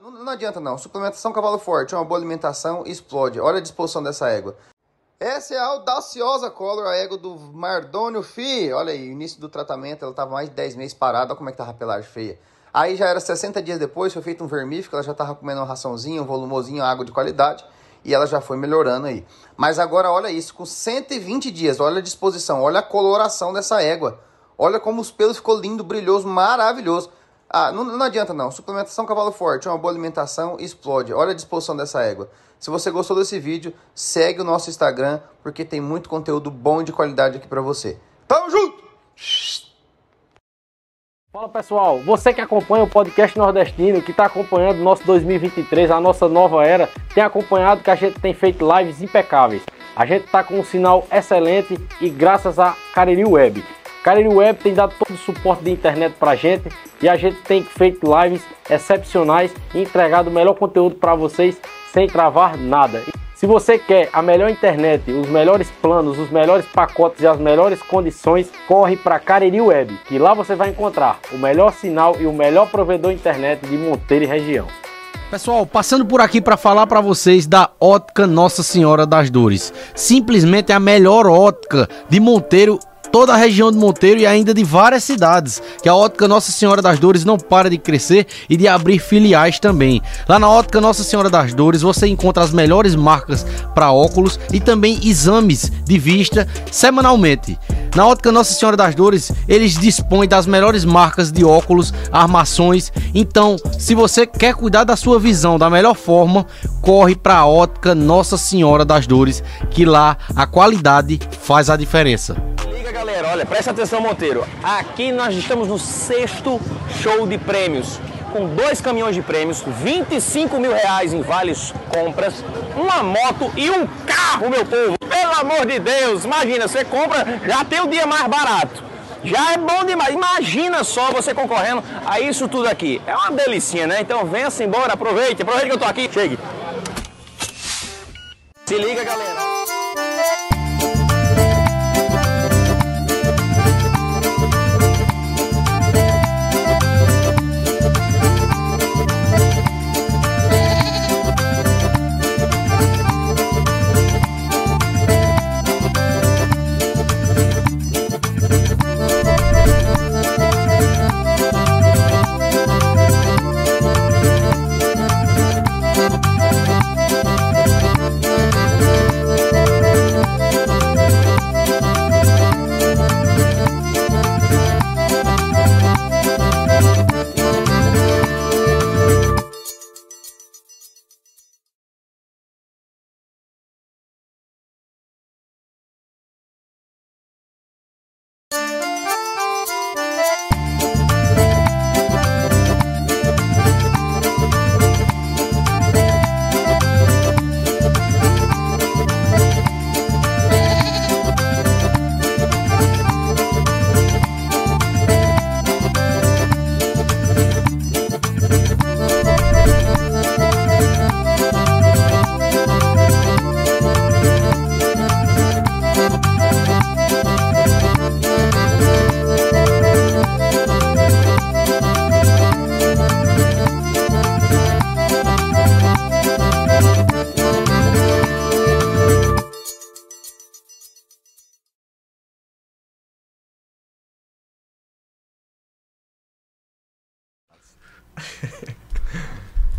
Não, não adianta não. Suplementação cavalo forte, uma boa alimentação, explode. Olha a disposição dessa égua. Essa é a audaciosa color, a égua do Mardônio Fi. Olha aí, início do tratamento, ela estava mais de 10 meses parada. Olha como é que tava a pelagem feia. Aí já era 60 dias depois, foi feito um vermífico, ela já estava comendo uma raçãozinha, um volumozinho, água de qualidade. E ela já foi melhorando aí. Mas agora olha isso, com 120 dias, olha a disposição, olha a coloração dessa égua. Olha como os pelos ficou lindo, brilhoso, maravilhoso. Ah, não, não adianta não. Suplementação cavalo forte, uma boa alimentação, explode. Olha a disposição dessa égua. Se você gostou desse vídeo, segue o nosso Instagram, porque tem muito conteúdo bom e de qualidade aqui para você. Tamo junto! Fala pessoal, você que acompanha o podcast nordestino, que está acompanhando o nosso 2023, a nossa nova era, tem acompanhado que a gente tem feito lives impecáveis. A gente está com um sinal excelente e graças a Cariri Web. Cariri Web tem dado todo o suporte de internet para a gente e a gente tem feito lives excepcionais e entregado o melhor conteúdo para vocês sem travar nada. Se você quer a melhor internet, os melhores planos, os melhores pacotes e as melhores condições, corre para Cariri Web, que lá você vai encontrar o melhor sinal e o melhor provedor internet de Monteiro e região. Pessoal, passando por aqui para falar para vocês da Ótica Nossa Senhora das Dores. Simplesmente a melhor ótica de Monteiro toda a região de Monteiro e ainda de várias cidades, que a Ótica Nossa Senhora das Dores não para de crescer e de abrir filiais também. Lá na Ótica Nossa Senhora das Dores você encontra as melhores marcas para óculos e também exames de vista semanalmente. Na Ótica Nossa Senhora das Dores, eles dispõem das melhores marcas de óculos, armações. Então, se você quer cuidar da sua visão da melhor forma, corre para a Ótica Nossa Senhora das Dores, que lá a qualidade faz a diferença olha, presta atenção Monteiro. Aqui nós estamos no sexto show de prêmios. Com dois caminhões de prêmios, 25 mil reais em vales compras, uma moto e um carro, meu povo. Pelo amor de Deus, imagina, você compra, já tem o dia mais barato. Já é bom demais. Imagina só você concorrendo a isso tudo aqui. É uma delicinha, né? Então venha-se embora, aproveite, aproveite que eu tô aqui. Chegue. Se liga, galera.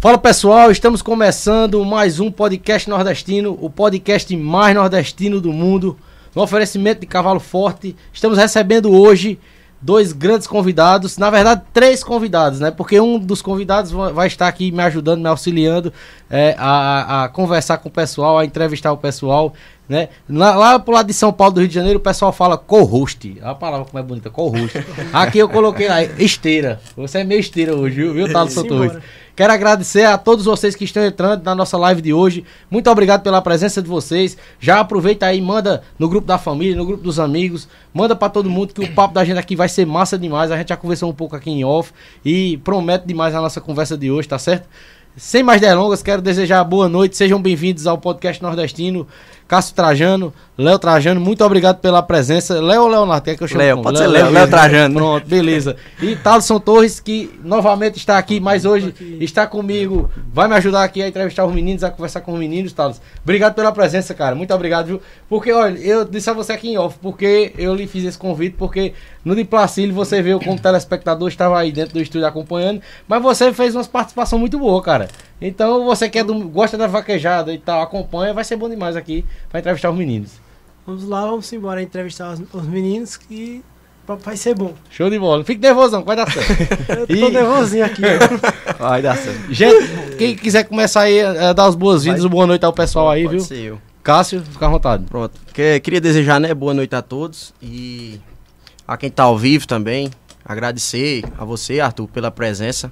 Fala pessoal, estamos começando mais um podcast nordestino, o podcast mais nordestino do mundo, no oferecimento de Cavalo Forte. Estamos recebendo hoje dois grandes convidados, na verdade três convidados, né? Porque um dos convidados vai estar aqui me ajudando, me auxiliando é, a, a, conversar com o pessoal, a entrevistar o pessoal, né? Lá, lá pro lado de São Paulo do Rio de Janeiro o pessoal fala co-host, a palavra como é bonita, co-host. Aqui eu coloquei lá, esteira. Você é meio esteira hoje, viu, viu Talo Santos? Quero agradecer a todos vocês que estão entrando na nossa live de hoje. Muito obrigado pela presença de vocês. Já aproveita aí, manda no grupo da família, no grupo dos amigos, manda para todo mundo que o papo da gente aqui vai ser massa demais. A gente já conversou um pouco aqui em off e promete demais a nossa conversa de hoje, tá certo? Sem mais delongas, quero desejar boa noite, sejam bem-vindos ao podcast nordestino. Cássio Trajano, Léo Trajano, muito obrigado pela presença. Léo ou Leonardo? Quer que eu chame Léo, pode ser Léo, Léo Trajano. Pronto, beleza. E Thaleson Torres, que novamente está aqui, mas hoje está comigo, vai me ajudar aqui a entrevistar os meninos, a conversar com os meninos, Thales. Obrigado pela presença, cara. Muito obrigado, viu? Porque, olha, eu disse a você aqui em off, porque eu lhe fiz esse convite, porque no de Placílio você veio como telespectador, estava aí dentro do estúdio acompanhando, mas você fez uma participação muito boa, cara. Então, você que é do, gosta da vaquejada e tal, acompanha, vai ser bom demais aqui para entrevistar os meninos. Vamos lá, vamos embora entrevistar os, os meninos que vai ser bom. Show de bola. Fique nervoso, não, vai dar certo. Eu tô E- nervosinho aqui. ó. Vai dar certo. Gente, quem quiser começar aí a dar as boas-vindas, boa noite ao pessoal aí, Pode viu? ser eu. Cássio, fica à vontade. Pronto. Que- queria desejar, né, boa noite a todos e a quem tá ao vivo também. Agradecer a você, Arthur, pela presença.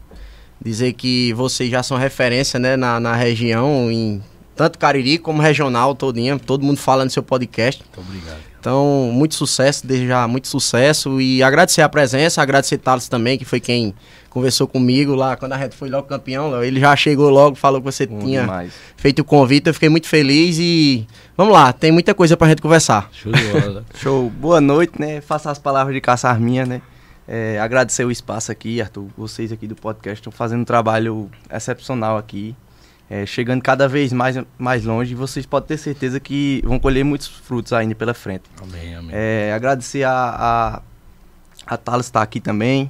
Dizer que vocês já são referência, né, na, na região, em tanto Cariri como regional todinha. Todo mundo fala no seu podcast. Muito obrigado. Então, muito sucesso, desejar muito sucesso e agradecer a presença, agradecer Thales também, que foi quem conversou comigo lá quando a gente foi logo campeão. Léo. Ele já chegou logo, falou que você tinha demais. feito o convite, eu fiquei muito feliz e vamos lá, tem muita coisa pra gente conversar. Show de bola. Show, boa noite, né? Faça as palavras de caçar minha, né? É, agradecer o espaço aqui, Arthur. Vocês aqui do podcast estão fazendo um trabalho excepcional aqui. é, chegando cada vez mais, mais longe. E vocês podem ter certeza que vão colher muitos frutos ainda pela frente. amém, amém. É, agradecer a, a, a Thales estar aqui também.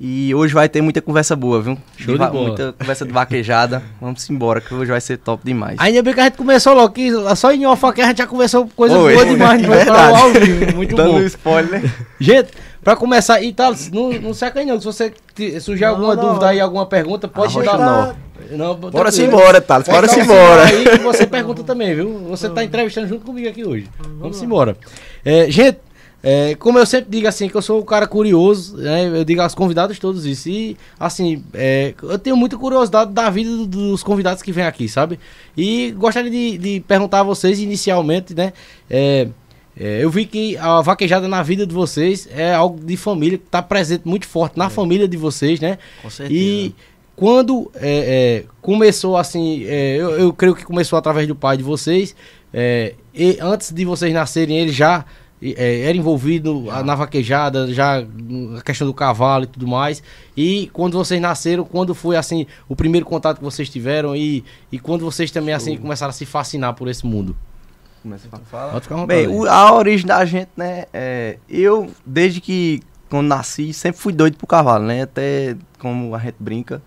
E hoje vai ter muita conversa boa, viu? Show de va- bola. Muita conversa de vaquejada. Vamos embora, que hoje vai ser top demais. Ainda bem que a gente começou logo, que só em off aqui a gente já conversou coisa Oi. boa demais, não vai falar Verdade. ao vivo, muito Dando bom. spoiler. Gente, pra começar, e tal, não, não seca aí não, se você te- surgir Não, alguma não. dúvida aí, alguma pergunta, pode Arrocha dar. não. Não, Bora se tranquilo. embora, Thales, Pode bora se dar um embora. Aí que você pergunta também, viu? Você tá entrevistando junto comigo aqui hoje. Vamos embora. É, gente, é, como eu sempre digo assim, que eu sou um cara curioso, né? Eu digo aos convidados todos isso. E, assim, é, eu tenho muita curiosidade da vida do- dos convidados que vêm aqui, sabe? E gostaria de, de perguntar a vocês inicialmente, né? É, é, eu vi que a vaquejada na vida de vocês é algo de família, que tá presente muito forte na família de vocês, né? Com certeza. E quando é, é, começou assim, é, eu, eu creio que começou através do pai de vocês, é, e antes de vocês nascerem, ele já é, era envolvido a- na vaquejada, já na questão do cavalo e tudo mais. E quando vocês nasceram, quando foi assim o primeiro contato que vocês tiveram e, e quando vocês também assim começaram a se fascinar por esse mundo? Começa a falar. Pode ficar. Bem, o- a origem da gente, né? é, eu, desde que quando nasci, sempre fui doido pro cavalo, né? Até como a gente brinca.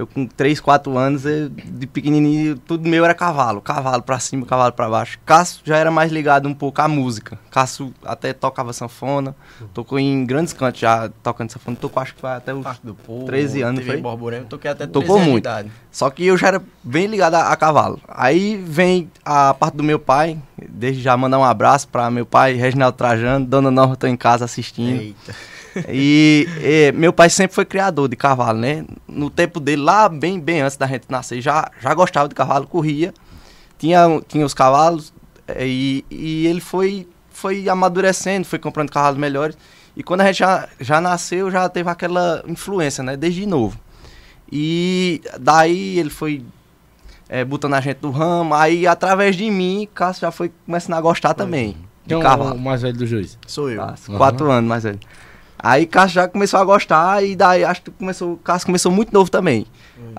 Eu com 3, 4 anos, eu, de pequenininho, tudo meu era cavalo. Cavalo pra cima, cavalo pra baixo. Cássio já era mais ligado um pouco à música. Cássio até tocava sanfona. Tocou em grandes cantos já tocando sanfona. Tocou acho que vai até os Parque do Povo, 13 anos, foi? Borborema, toquei até Tocou 13 anos de muito. idade. Só que eu já era bem ligado a, a cavalo. Aí vem a parte do meu pai, desde já mandar um abraço para meu pai, Reginaldo Trajano, Dona Norma tô em casa assistindo. Eita. E, eh, meu pai sempre foi criador de cavalo, né? No tempo dele, lá bem, bem antes da gente nascer, já, já gostava de cavalo, corria, tinha, tinha os cavalos, eh, e, e ele foi, foi amadurecendo, foi comprando cavalos melhores. E quando a gente já, já nasceu, já teve aquela influência, né? Desde novo. E daí ele foi eh, botando a gente do ramo, aí através de mim, Cássio já foi começando a gostar também de Quem é o- mais velho dos dois? Sou eu. Cássio, Quatro anos mais velho. Aí Cássio já começou a gostar e daí acho que começou, Cássio começou muito novo também.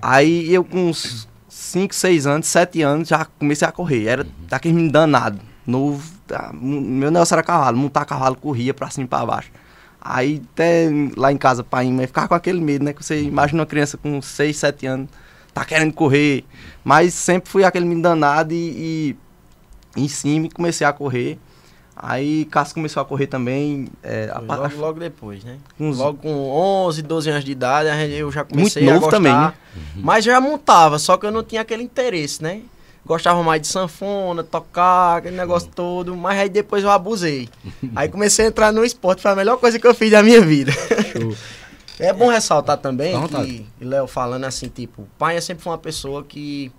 Aí eu com uns 5, 6 anos, 7 anos já comecei a correr. Era daquele menino danado, novo. tá, meu negócio era cavalo, montar cavalo, corria pra cima e pra baixo. Aí até lá em casa, pai e mãe ficava com aquele medo, né? Que você imagina uma criança com 6, 7 anos, tá querendo correr. Mas sempre fui aquele menino danado e, e em cima e comecei a correr. Aí Cássio começou a correr também. é, a logo, logo depois, né? uns- Logo com 11, 12 anos de idade, eu já comecei Muito a novo gostar. também, né? Mas já montava, só que eu não tinha aquele interesse, né? Gostava mais de sanfona, tocar, aquele negócio todo, mas aí depois eu abusei. aí comecei a entrar no esporte, foi a melhor coisa que eu fiz da minha vida. É bom ressaltar também Dá vontade. que, Léo falando assim, tipo, o pai sempre foi uma pessoa que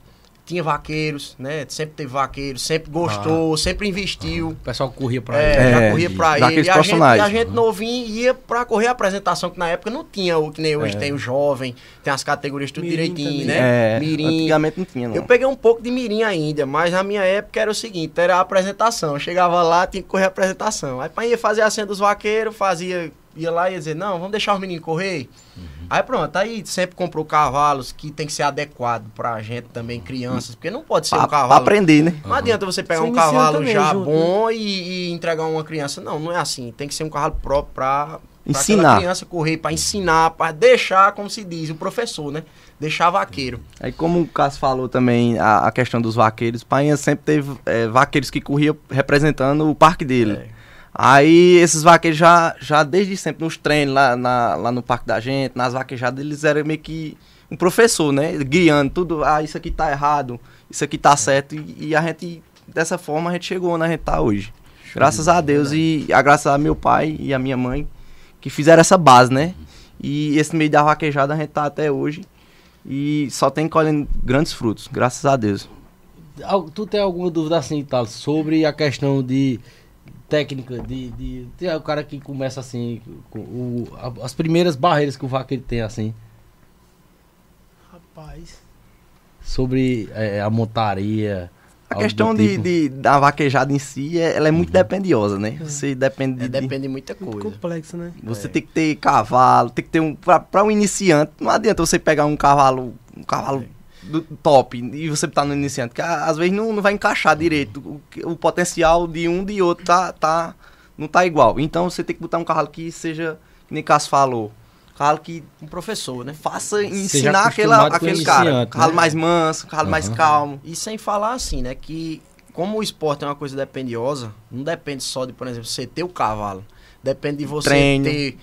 tinha vaqueiros, né? Sempre teve vaqueiros, sempre gostou, sempre investiu. O pessoal corria pra É, ele. já É, corria pra daqueles ele. E a, gente, e a gente novinho ia pra correr a apresentação, que na época não tinha o que nem hoje tem o jovem, tem as categorias tudo Mirim direitinho, também. né? É, antigamente não tinha, não. Eu peguei um pouco de mirim ainda, mas na minha época era o seguinte, era a apresentação. Eu chegava lá, tinha que correr a apresentação. Aí pra ir fazer a cena dos vaqueiros, fazia, ia lá e ia dizer, não, vamos deixar os meninos correr. Aí pronto, aí sempre comprou cavalos que tem que ser adequado pra gente também, crianças, porque não pode ser Pra, um pra cavalo... aprender, né? Não adianta você pegar Você um cavalo também já junto, bom e, e entregar uma criança. Não, não é assim. Tem que ser um cavalo próprio pra, pra Ensinar. aquela criança correr, pra ensinar, pra deixar, como se diz, o professor, né? Deixar vaqueiro. Aí como o Cássio falou também, a, a questão dos vaqueiros, Painha sempre teve é, vaqueiros que corriam representando o parque dele. É. Aí esses vaqueiros já, já desde sempre nos treinos lá, na- lá no parque da gente, nas vaquejadas, eles eram meio que um professor, né? Guiando tudo, ah, isso aqui tá errado, isso aqui tá certo. E, e a gente, dessa forma, a gente chegou onde a gente tá hoje. Graças a Deus e a graças a meu pai e a minha mãe que fizeram essa base, né? E esse meio da vaquejada a gente tá até hoje. E só tem colhendo grandes frutos, graças a Deus. Tu tem alguma dúvida assim, tal, sobre a questão de técnica, de, de, tem o cara que começa assim, com o, a- as primeiras barreiras que o vaqueiro tem assim, Rapaz. sobre é, a montaria. A questão de, tipo. de- da vaquejada em si, é- ela é muito dependiosa, né? Você depende de, É, depende de muita Muito coisa. complexo, né? Você É. tem que ter cavalo, tem que ter um. Pra, pra um iniciante, não adianta você pegar um cavalo. Um cavalo do top e você tá no iniciante, que a- às vezes não, não vai encaixar direito. O, o potencial de um de outro tá, tá, não tá igual. Então você tem que botar um cavalo que seja, que nem Cássio falou, um cavalo que Um professor, né? faça ensinar aquela, aquele cara. Um cavalo né? mais manso, um cavalo mais Aham. calmo. E sem falar assim, né? Que como o esporte é uma coisa dependiosa, não depende só de, por exemplo, você ter o cavalo. Depende de você Treino. ter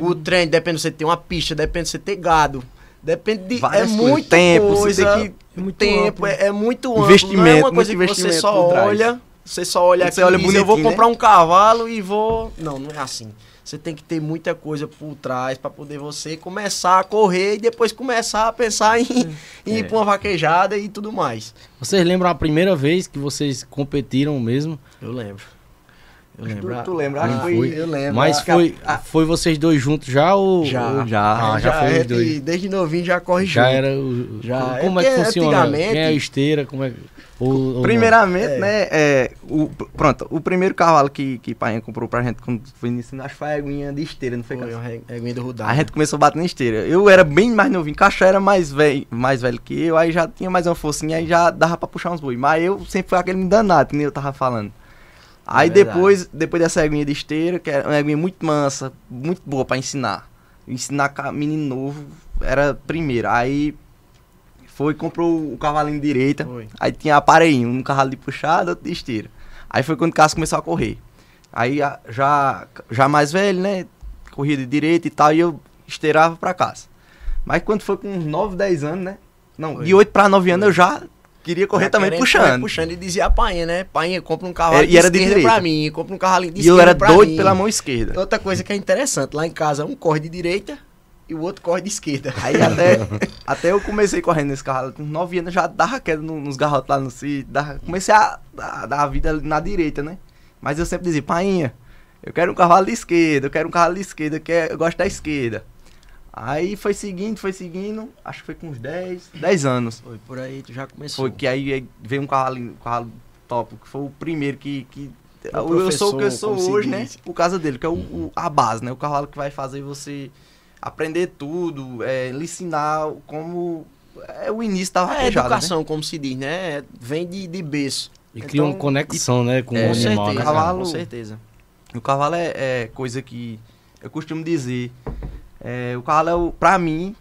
o treino, depende de você ter uma pista, depende de você ter gado. Depende de. Várias é coisas. muito Tempo, você coisa, tem que- É muito tempo, amplo. é, é muito amplo. Investimento, não é uma muito coisa que você só olha, você só olha Você aqui olha e diz, eu vou bonitinho, comprar né? um cavalo e vou... Não, não é assim. Você tem que ter muita coisa por trás para poder você começar a correr e depois começar a pensar em, em É. ir pra uma vaquejada e tudo mais. Vocês lembram a primeira vez que vocês competiram mesmo? Eu lembro. Eu lembro. Tu, tu lembra? Ah, Acho que foi. foi. Eu lembro. Mas A- foi, a- foi vocês dois juntos já ou Já. ou- Já. Ah, já, foi é os dois. de- Desde novinho já corre Já junto. era o. Já, Como é é que funciona? antigamente- Quem é a esteira? Como é ou? Primeiramente, É. né, é, o, pronto, o primeiro cavalo que, que pai comprou pra gente quando foi iniciando, acho que foi a aguinha de esteira, não foi? Foi uma re- reguinha do Rudá. A gente começou a bater na esteira. Eu era bem mais novinho, Caixa era mais velho, mais velho que eu, aí já tinha mais uma forcinha, aí já dava pra puxar uns boi. Mas eu sempre fui aquele danado, que nem eu tava falando. Aí É depois, depois dessa aguinha de esteira, que era uma aguinha muito mansa, muito boa pra ensinar. Ensinar menino novo era primeiro. Aí foi, comprou o cavalinho de direita. Foi. Aí tinha aparelhinho, um cavalo de puxada, outro de esteira. Aí foi quando o Cássio começou a correr. Aí já, já mais velho, né? Corria de direita e tal, e eu esteirava pra casa. Mas quando foi com uns 9, 10 anos, né? Não, Foi. de 8 pra 9 anos eu já queria correr Já também puxando. correr puxando e dizia a painha, né? Painha, compra um cavalo É, de e era de esquerda direita. pra mim, compra um cavalinho de E eu esquerda era pra doido mim. pela mão esquerda. Outra coisa que é interessante, lá em casa um corre de direita e o outro corre de esquerda. Aí até, até eu comecei correndo nesse cavalo, com 9 anos já dava queda no- nos garrotes lá no sítio, dava- comecei a dar dar a vida na direita, né? Mas eu sempre dizia, painha, eu quero um cavalo de esquerda, eu quero um cavalo de esquerda, que é- eu gosto da esquerda. Aí foi seguindo, foi seguindo, acho que foi com uns 10, 10 anos. Foi por aí, tu já começou. Foi que aí veio um cavalo, um cavalo top, que foi o primeiro que. que O eu sou o que eu sou hoje, né? Por causa dele, que é o, o- a base, né? O cavalo que vai fazer você aprender tudo, é, lhe ensinar como. É o início da É né? educação, como se diz, né? Vem de, de berço. E cria uma Então, conexão, né, com é, o animal, certeza, né? Cavalo- com certeza. O cavalo é, é coisa que eu costumo dizer. É, o cavalo, pra mim,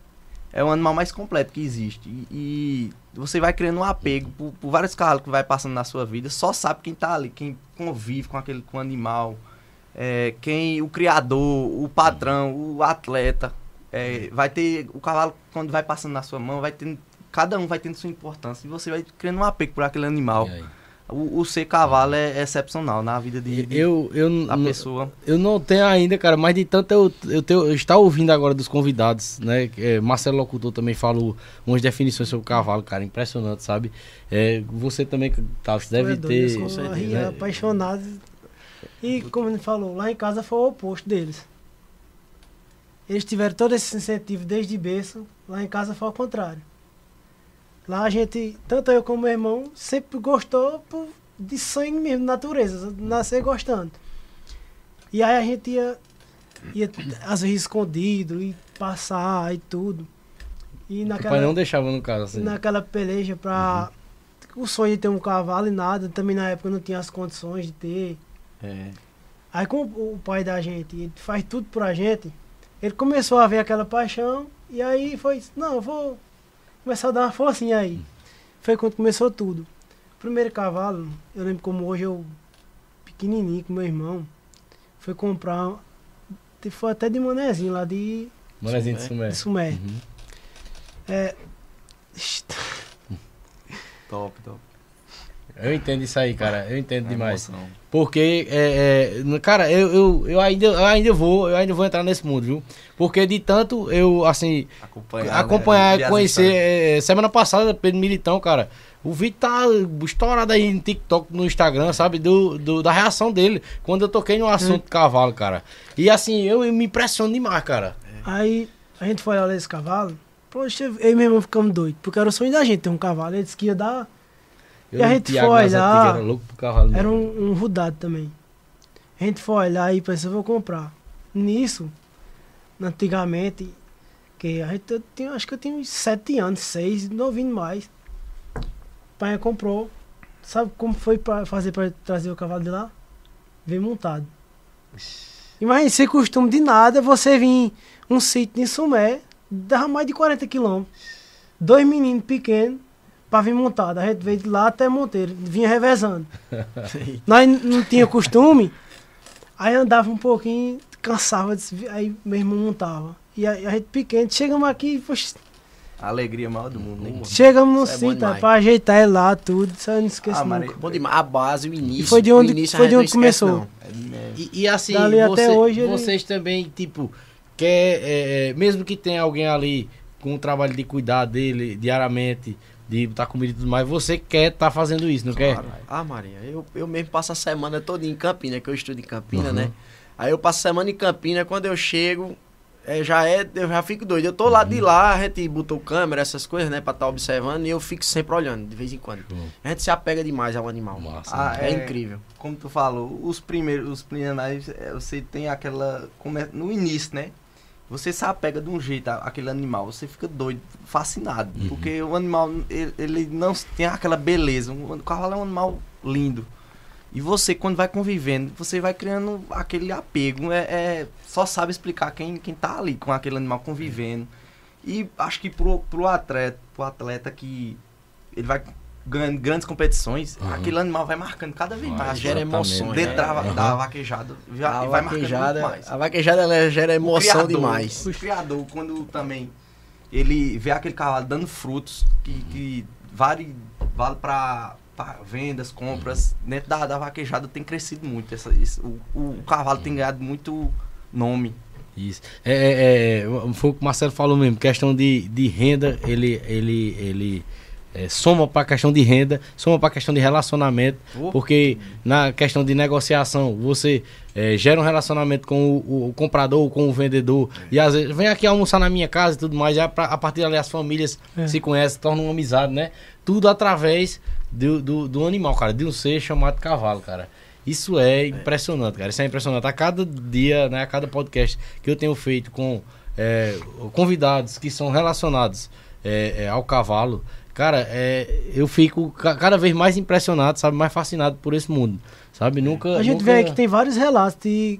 é o animal mais completo que existe. E, e você vai criando um apego por, por vários cavalos que vai passando na sua vida. Só sabe quem tá ali, quem convive com aquele com o animal. é, quem o criador, o patrão, o atleta. é, vai ter. O cavalo, quando vai passando na sua mão, vai tendo. Cada um vai tendo sua importância. E você vai criando um apego por aquele animal. O, o ser cavalo é excepcional na vida de, de Eu, eu, da n- pessoa. eu não tenho ainda, cara, mas de tanto eu, eu, tenho, eu estar ouvindo agora dos convidados, né? é, Marcelo Locutor também falou umas definições sobre o cavalo, cara, impressionante, sabe? É, você também, tá, você deve é doido, ter. Eu sou né? apaixonado. E como ele falou, lá em casa foi o oposto deles. Eles tiveram todo esse incentivo desde berço, lá em casa foi ao contrário. Lá a gente, tanto eu como meu irmão, sempre gostou por- de sangue mesmo, natureza, nascer gostando. E aí a gente ia, ia às vezes escondido, e passar e tudo. E O naquela, pai não deixava no caso, assim. naquela peleja pra. O sonho de ter um cavalo e nada, também na época não tinha as condições de ter. É. Aí como o pai da gente ele faz tudo pra gente, ele começou a ver aquela paixão e aí foi, não, eu vou começar a dar uma forcinha aí. Foi quando começou tudo. Primeiro cavalo, eu lembro como hoje eu, pequenininho com meu irmão, foi comprar, foi até de manezinho lá de, Manezinho de sumé. de Sumé. Uhum. É, Top, top. Eu entendo isso aí, cara. Eu entendo É demais. emoção. Porque, é, é, cara, eu, eu, eu, ainda, eu ainda vou, eu ainda vou entrar nesse mundo, viu? Porque de tanto eu, assim, Acompanhar, acompanhar, né? conhecer. Viajar. é, semana passada, Pedro Militão, cara. O vídeo tá estourado aí no TikTok, no Instagram, sabe? Do, do- da reação dele. Quando eu toquei no assunto de cavalo, cara. E assim, eu me impressiono demais, cara. Aí a gente foi olhar esse cavalo. Poxa, eu e meu irmão ficamos doidos. Porque era o sonho da gente ter um cavalo. Ele disse que ia dar. Eu E a gente Thiago foi lá, antigas, era louco pro cavalo. né? Era um, um rudado também. A gente foi olhar e pensou, vou comprar. Nisso, antigamente, que a gente eu tinha, acho que eu tinha uns sete anos, seis, novinho mais. O pai comprou. Sabe como foi pra fazer para trazer o cavalo de lá? Veio montado. Imagina, sem costume de nada, você vir um sítio em Sumé, dava mais de 40 quilômetros. Dois meninos pequenos pra vir montado. A gente veio de lá até Monteiro, vinha revezando. Nós não tinha costume, aí andava um pouquinho, cansava, aí meu irmão montava. E a, a gente pequeno, chegamos aqui, poxa, A alegria maior do mundo, né? chegamos no Isso é pra ajeitar ele lá, tudo, isso eu não esqueço Ah, Maria, nunca. Bom demais. A base, o início. E foi de onde- foi de onde começou. É, E, e assim, Dali até você- hoje ele- vocês também, tipo, quer, é, é, mesmo que tenha alguém ali com o trabalho de cuidar dele diariamente, de botar comida e tudo mais, você quer estar fazendo isso, não quer? Ah, Maria, eu, eu mesmo passo a semana toda em Campina, que eu estudo em Campina, Uhum. né? Aí eu passo a semana em Campina, quando eu chego, é, já é, eu já fico doido. Eu tô lá Uhum. de lá, a gente botou câmera, essas coisas, né, pra estar observando, e eu fico sempre olhando, de vez em quando. Show. A gente se apega demais ao animal. Massa. Ah, é, é. incrível. Como tu falou, os primeiros, os preliminares, é, você tem aquela. No início, né? Você se apega de um jeito àquele animal, você fica doido, fascinado. Uhum. Porque o animal, ele, ele não tem aquela beleza. O cavalo é um animal lindo. E você, quando vai convivendo, você vai criando aquele apego. É, é- só sabe explicar quem, quem tá ali com aquele animal convivendo. E acho que pro, pro atleta, pro atleta que ele vai ganhando grandes competições, Uhum. aquele animal vai marcando cada vez mais. gera exatamente. emoções. Dentro né? da, da vaquejada. Já, A vai vaquejada, mais. a vaquejada ela gera O emoção criador, demais. O criador, quando também ele vê aquele cavalo dando frutos, que, que vale, vale para vendas, compras, dentro da, da vaquejada tem crescido muito. Essa, isso, o, o, o cavalo tem ganhado muito nome. Isso. É, é, é, foi o que o Marcelo falou mesmo, questão de, de renda, ele, ele, ele é, soma para a questão de renda, soma para a questão de relacionamento, Oh. porque na questão de negociação, você é, gera um relacionamento com o, o- comprador, com o vendedor, e às vezes vem aqui almoçar na minha casa e tudo mais, já pra- a partir dali as famílias É. se conhecem, tornam uma amizade, né? Tudo através do, do, do animal, cara, de um ser chamado cavalo, cara. Isso é impressionante, cara. Isso é impressionante. A cada dia, né, a cada podcast que eu tenho feito com é, convidados que são relacionados é, é, ao cavalo, cara, é, eu fico ca- cada vez mais impressionado, sabe, mais fascinado por esse mundo, sabe? Nunca. A gente nunca... vê que tem vários relatos de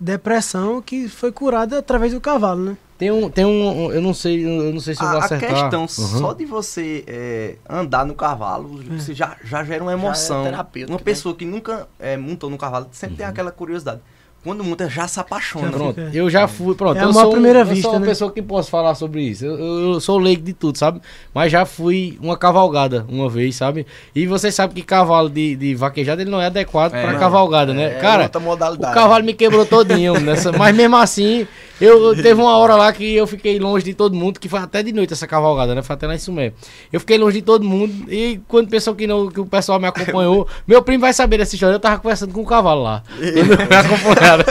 depressão que foi curada através do cavalo, né? Tem um, tem um, eu não sei, eu não sei se eu vou A, a acertar. questão Uhum. só de você é, andar no cavalo, você já, já gera uma é emoção. terapêutico, uma né? pessoa que nunca é, montou no cavalo sempre tem aquela curiosidade. Quando monta, já se apaixona. Já Pronto, eu já fui. Pronto, É eu sou, primeira eu vista, sou uma né? pessoa que posso falar sobre isso. Eu, eu- eu sou leigo de tudo, sabe? Mas já fui uma cavalgada uma vez, sabe? E você sabe que cavalo de, de vaquejada ele não é adequado É, pra não. cavalgada, né? É Cara, outra o cavalo me quebrou todinho nessa. Mas mesmo assim, eu teve uma hora lá que eu fiquei longe de todo mundo, que foi até de noite essa cavalgada, né? Foi até lá em Sumé. Eu fiquei longe de todo mundo e quando pensou que, não, que o pessoal me acompanhou, meu primo vai saber dessa história. Eu tava conversando com o cavalo lá. Ele me acompanharam.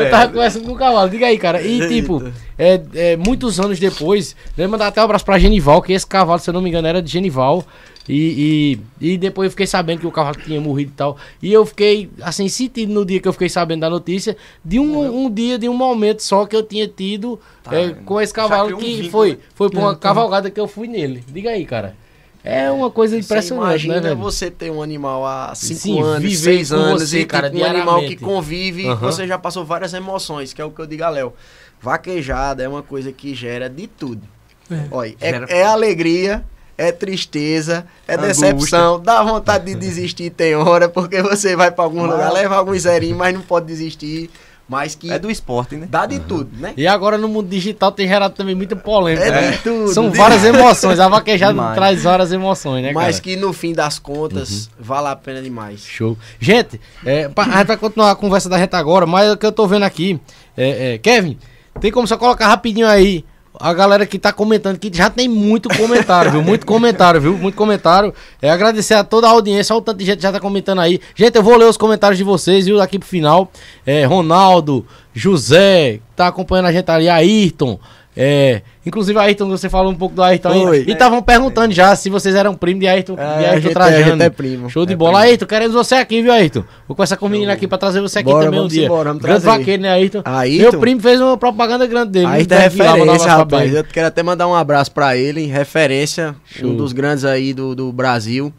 eu tava conversando com o cavalo. Diga aí, cara. E tipo, é, é, muitos anos depois, né, mandar até um abraço pra Genival, que esse cavalo, se eu não me engano, era de Genival. E, e, e depois eu fiquei sabendo que o cavalo tinha morrido e tal. E eu fiquei, assim, sentido no dia que eu fiquei sabendo da notícia, de um, um dia, de um momento só que eu tinha tido é, com esse cavalo que foi, né? foi É, uma então. cavalgada que eu fui nele. Diga aí, cara. É uma coisa Você impressionante, imagina né, velho? você ter um animal há 5 Sim, anos, viver 6 com anos, você, e cara, um animal que convive, Aham. você já passou várias emoções, que é o que eu digo a Léo. Vaquejada é uma coisa que gera de tudo. É. Olha, é, Gera- é alegria, é tristeza, é Angústia. decepção, dá vontade de desistir tem hora, porque você vai pra algum Mas- lugar, leva alguns zerinhos, mas não pode desistir. Mas que É do esporte, né? dá de tudo, né? E agora no mundo digital tem gerado também muita polêmica. É né? de tudo. São de- várias emoções. A vaquejada Demais. traz várias emoções, né, cara? Mas que no fim das contas, Uhum. vale a pena demais. Show. Gente, é, pa- a gente vai continuar a conversa da gente agora, mas o que eu tô vendo aqui, é, é, Kevin, tem como só colocar rapidinho aí a galera que tá comentando, que já tem muito comentário, viu? Muito comentário, viu? Muito comentário. É agradecer a toda a audiência, olha o tanto de gente que já tá comentando aí. Gente, eu vou ler os comentários de vocês, viu? Daqui pro final. É, Ronaldo, José, tá acompanhando a gente ali, Ayrton. É, inclusive, Ayrton, você falou um pouco do Ayrton aí. Foi. E estavam perguntando já se vocês eram primo de Ayrton, de É, a Ayrton é- Trajano. é primo. Show de É bola. primo. Ayrton, queremos você aqui, viu, Ayrton? Vou conversar com o menino aqui pra trazer você aqui Bora, também um dia. embora, grande vaqueiro, né, Ayrton? Ayrton. Meu primo fez uma propaganda grande dele. Lá, mandar um referência, rapaz. Eu quero até mandar um abraço pra ele, referência, Show. um dos grandes aí do, do Brasil.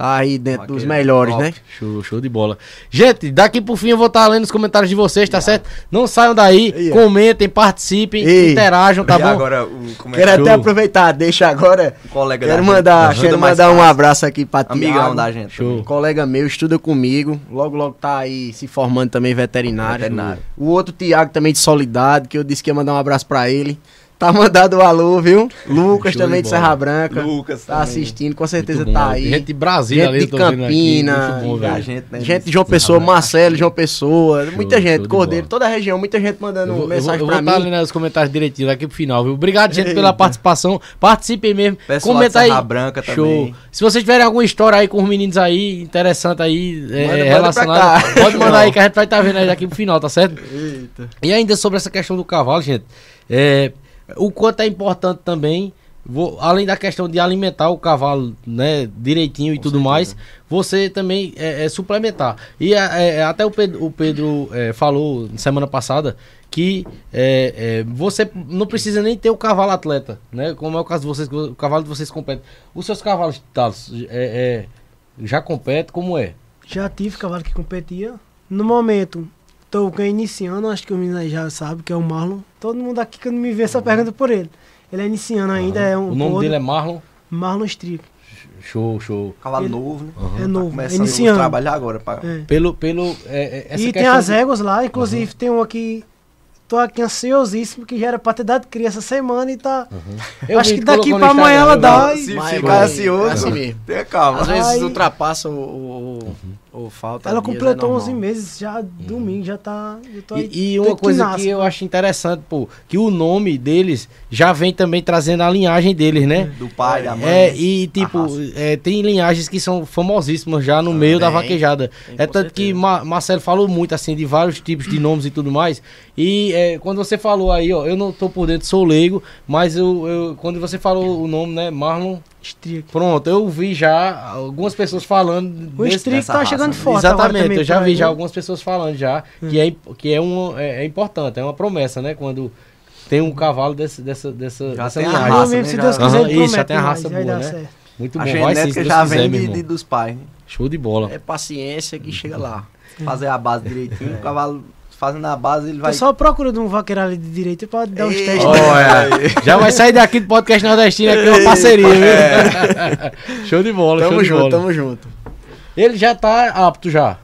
Tá aí dentro dos Vaqueiro melhores, top. né? Show, show de bola. Gente, daqui pro fim eu vou estar lendo os comentários de vocês, tá certo? Não saiam daí, Aí, ó. comentem, participem, Ei. interajam, tá e bom? agora o Quero que até aproveitar, deixa agora. o colega Quero da gente mandar, quero mandar um abraço aqui pra Tiago. Amigão da gente. Show. Um colega meu, estuda comigo. Logo, logo tá aí se formando também veterinário. Veterinário. O outro Tiago também de Solidade, que eu disse que ia mandar um abraço pra ele. Tá mandado o alô, viu? Lucas Show também de de. Serra Branca. Lucas Tá também. assistindo, com certeza bom, tá né? aí. Gente de Brasília Gente ali, de aqui, Campina, muito bom, velho. gente, né? Gente de João Serra Pessoa. Marcelo, João Pessoa, muita show gente, de Cordeiro, toda a região, muita gente mandando Eu vou, eu vou, mensagem eu vou pra estar mim. lendo os comentários direitinho daqui pro final, viu? Obrigado, gente, pela Eita. participação. Participem mesmo. Pessoal Comenta de aí. Serra Branca Show. também. Se vocês tiverem alguma história aí com os meninos aí, interessante aí, é, Manda- relacionada, pode mandar aí que a gente vai estar vendo aí daqui pro final, tá certo? E ainda sobre essa questão do cavalo, gente, é, o quanto é importante também, vou- além da questão de alimentar o cavalo, né, direitinho e tudo mais, você também é, é, suplementar. E é, é, até o Pedro, o Pedro é, falou semana passada que é, é, você não precisa nem ter o cavalo atleta, né? Como é o caso de vocês, o cavalo de vocês compete. Os seus cavalos, Thales, é, é, já compete, como é? Já tive cavalo que competia. No momento, tô com iniciando, acho que o menino aí já sabe, que é o Marlon. Todo mundo aqui que não me vê só pergunta por ele. Ele é iniciando ainda, é um o nome gordo, dele é Marlon. Marlon Strick. Show, show. Cavalo Ele- novo, né? É Tá novo, é começando a iniciando. trabalhar agora. Pra... É. Pelo, pelo, é, é, essa e tem as de- éguas lá, inclusive tem um aqui. Tô aqui ansiosíssimo, que já era pra ter dado cria essa semana e tá. Eu acho que daqui pra amanhã ela dá. e- Se ficar ansioso, assim mesmo. tenha calma. Às vezes Aí- ultrapassa o, o, o, o falta. Ela dias, é completou normal. 11 meses, já domingo, já tá. Aí, E, e uma coisa nasce, que eu acho interessante, pô, que o nome deles já vem também trazendo a linhagem deles, né? Do pai, da mãe. É, e tipo, é, tem linhagens que são famosíssimas já no meio da vaquejada. tem, é tanto que certeza. Ma- Marcelo falou muito, assim, de vários tipos de nomes e tudo mais. E é, quando você falou aí, ó, eu não tô por dentro, sou leigo, mas eu, eu- quando você falou o nome, né, Marlon, Strick. pronto, eu vi já algumas pessoas falando O desse- Strick tá raça, chegando né? forte. Exatamente, eu já vi já né? algumas pessoas falando já que, é, imp- que é, um, é, é importante, é uma promessa, né? Quando tem um cavalo desse, dessa, dessa, Já dessa tem a. Eu raça, mesmo, né, se já- Deus quiser, ele isso, já tem a raça mais, vai boa, né? certo. Muito A bom, vai sim, genética se Deus já quiser, vem de, dos pais. né? Show de bola. É paciência que chega lá. Fazer a base direitinho. O cavalo fazendo a base, ele vai... Tô só procurando um vaqueiro ali de direito pra dar uns testes. Olha, já vai sair daqui do podcast nordestino aqui uma parceria, viu? show de bola, Tamo show de junto, bola. tamo junto. Ele já tá apto já.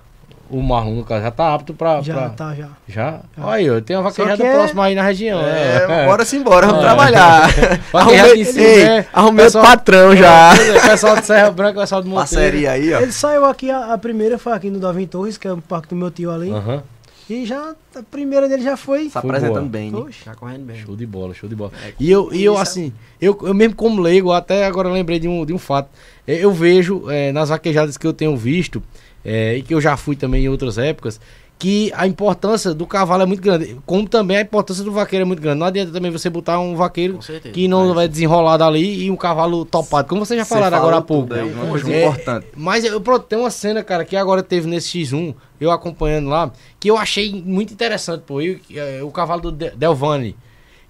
O Marlon, no caso, já tá apto pra. Já, pra- tá, já. Já? Olha aí, ó, tem uma vaquejada que é- próxima aí na região. É, bora se embora, vamos É. trabalhar. Arrumei, em cima, ei, né? arrumei Pessoal- o patrão já. É, pessoal de Serra Branca, pessoal do Monteiro. Parceria aí, ó. Ele saiu aqui, a, a primeira foi aqui no Davi Torres, que é o parque do meu tio ali. Aham. E já, a primeira dele já foi. Se Foi apresentando boa. bem, né? Oxe. Tá correndo bem. Show de bola, show de bola. e eu, e eu assim, eu, eu mesmo como leigo, até agora lembrei de um, de um fato. É, Eu vejo é, nas vaquejadas que eu tenho visto, é, e que eu já fui também em outras épocas, que a importância do cavalo é muito grande. Como também a importância do vaqueiro é muito grande. Não adianta também você botar um vaqueiro certeza. que não vai desenrolar dali e um cavalo topado. Como vocês já Você falaram agora há pouco. tudo uma coisa É, importante. Mas eu, pronto, tem uma cena, cara, que agora teve nesse X1, eu acompanhando lá, que eu achei muito interessante, pô. E, é, o cavalo do De- Delvani.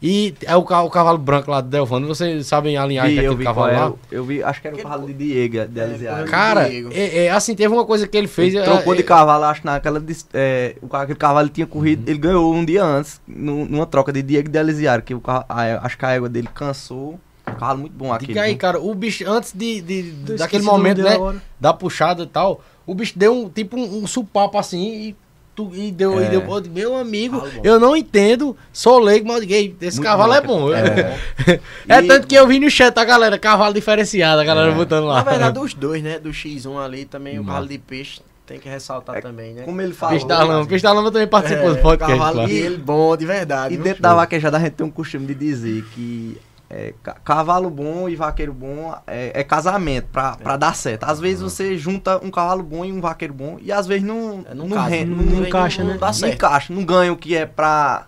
E é o, o cavalo branco lá do Delvani. Vocês sabem a linhagem Vi, daquele vi cavalo é, lá? eu, eu vi, acho que era o cavalo de Diego, de Elisiário. Cara, Diego. é, é, assim, teve uma coisa que ele fez. Ele é, trocou de é, cavalo, acho, naquela. É, aquele cavalo tinha corrido, Uhum. ele ganhou um dia antes, nu- numa troca de Diego de Elisiário, que o, a- acho que a égua dele cansou. Um cavalo muito bom aquele. Diga aí, viu? cara, o bicho, antes de, de- daquele momento, né? Da puxada e tal, o bicho deu um tipo um, um supapo assim e, tu- e deu, e É. deu. eu digo, Meu amigo, bom. eu não entendo, sou leigo, mas "Ei, esse Muito cavalo bom, é bom. cara. É, E- tanto que eu vi no chat a galera, cavalo diferenciado, a galera botando lá. Na verdade, os dois, né? Do X1 ali também, o Massa. cavalo de peixe, tem que ressaltar É, também, né? Como ele falou. Peixe da Lama, Peixe da Lama também participou do É, podcast. cavalo lá. dele bom, de verdade. E dentro da vaquejada a gente tem um costume de dizer que é, ca- cavalo bom e vaqueiro bom é, é casamento pra, pra dar certo. Às vezes você junta um cavalo bom e um vaqueiro bom e às vezes não, É, não não, rende, não- não, não encaixa, né? Não dá não certo. encaixa, não ganha o que é pra.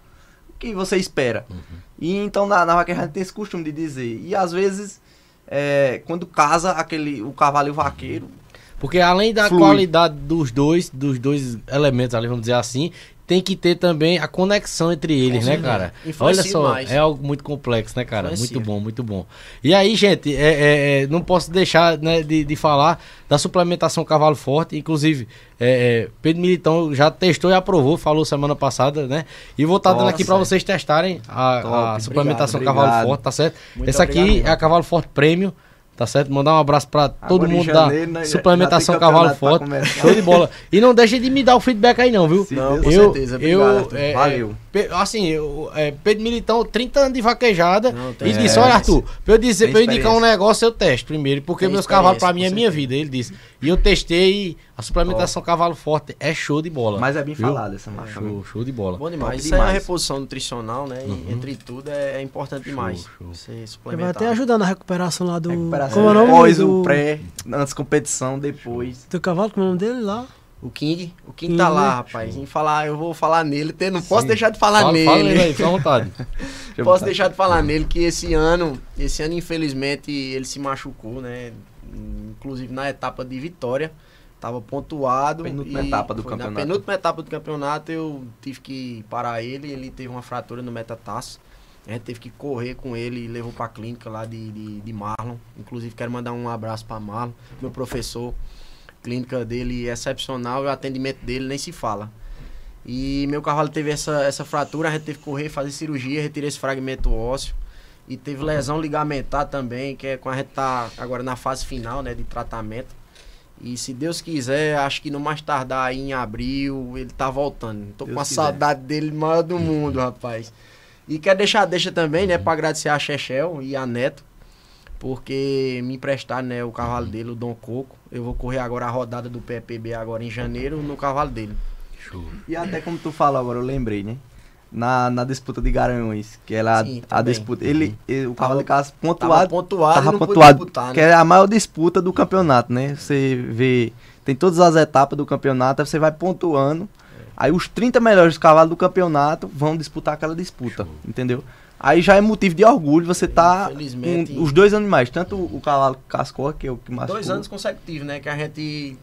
o que você espera. Uhum. E então na, na vaquejada a gente tem esse costume de dizer. E às vezes, é, quando casa aquele, o cavalo e o vaqueiro, Porque além da Flui. qualidade dos dois, dos dois elementos ali, vamos dizer assim, tem que ter também a conexão entre eles, né, cara? Olha só, mais. é algo muito complexo, né, cara? Influencia. Muito bom, muito bom. E aí, gente, é, é, é, não posso deixar né, de, de falar da suplementação Cavalo Forte. Inclusive, é, é, Pedro Militão já testou e aprovou, falou semana passada, né? E vou estar dando Nossa, aqui para vocês testarem a, a suplementação obrigado, Cavalo obrigado. Forte, tá certo? Muito Essa aqui obrigado é a Cavalo Forte Prêmio. Tá certo? Mandar um abraço pra todo Agora mundo janeiro, da né, suplementação Cavalo Forte. começar. Show de bola. E não deixe de me dar o feedback aí não, viu? Se Não, Deus- com eu, certeza, eu, obrigado, Arthur. é, Valeu. Assim, eu, é, Pedro Militão, 30 anos de vaquejada. Não, e disse. Olha, Arthur, pra eu, dizer, pra eu indicar um negócio, eu testo primeiro, porque Tem meus cavalos pra mim é minha vida. Ele disse. E eu testei a suplementação Cavalo Forte. É show de bola. Mas é bem Viu? falado essa marca. Show, show de bola. Bom demais. Top Isso é uma demais. reposição nutricional, né? E entre tudo é, é importante demais. show. Você Ele vai até ajudar na recuperação lá do. Recuperação Como é o nome pós, do, o pré, antes competição, depois. do cavalo? Como é o nome dele lá? O King, o King tá lá, né? rapaz. Em falar, eu vou falar nele. Não posso Sim. deixar de falar Fala, nele. fala aí, fica à vontade. Posso botar- deixar de falar nele que esse ano, esse ano infelizmente ele se machucou, né? Inclusive na etapa de vitória, tava pontuado. Penúltima etapa do campeonato. Na penúltima etapa do campeonato eu tive que parar ele, ele teve uma fratura no metatarso. A gente teve que correr com ele e levou pra clínica lá de, de, de Marlon. Inclusive quero mandar um abraço pra Marlon, meu professor. Clínica dele é excepcional e o atendimento dele nem se fala. E meu cavalo teve essa, essa fratura, a gente teve que correr, fazer cirurgia, retirar esse fragmento ósseo. E teve lesão ligamentar também, que é quando a gente tá agora na fase final, né, de tratamento. E se Deus quiser, acho que no mais tardar aí em abril, ele tá voltando. Tô Deus com a quiser. saudade dele maior do mundo, rapaz. E quero deixar deixa também, né, pra agradecer a Chechel e a Neto, porque me emprestaram, né, o cavalo dele, o Dom Coco. Eu vou correr agora a rodada do PPB agora em janeiro no cavalo dele. E até como tu falou agora, eu lembrei, né? Na, na disputa de Garanhões, que era a- Sim, a, disputa. Ele, ele- o Tava- cavalo de casa Tava pontuado, pontuado, tava e não pontuado, podia disputar, que né? é a maior disputa do campeonato, né? Você vê, tem todas as etapas do campeonato, aí você vai pontuando. Aí os 30 melhores cavalos do campeonato vão disputar aquela disputa, entendeu? Aí já é motivo de orgulho você tá com os dois animais, tanto o o cavalo cascor, que é o que mais Dois anos consecutivos, né? Que a gente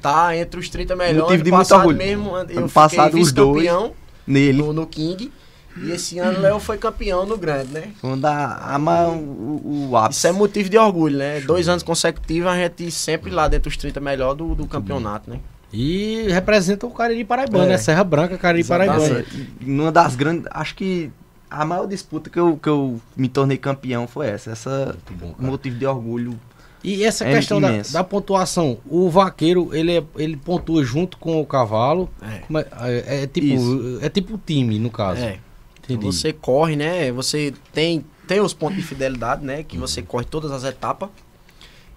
tá entre os 30 melhores. Motivo de Ano muito passado orgulho. mesmo, eu Ano passado, os dois. nele. no, no King. E esse ano o Léo foi campeão no Grande, né? Quando a, a, ma- o, o ápice. Isso é motivo de orgulho, né? Dois anos consecutivos a gente sempre lá dentro dos 30 melhores do, do campeonato, né? E representa o Cariri Paraibano, É. né? Serra Branca, Cariri Exatamente. Paraibano. Numa das grandes. Acho que a maior disputa que eu, que eu me tornei campeão foi essa. Essa bom, motivo de orgulho E essa É questão da, da pontuação, o vaqueiro, ele, é- ele pontua junto com o cavalo. É. Como é, é, é tipo Isso. é tipo time, no caso. É. Entendi. Você corre, né? Você tem, tem os pontos de fidelidade, né? Que você corre todas as etapas.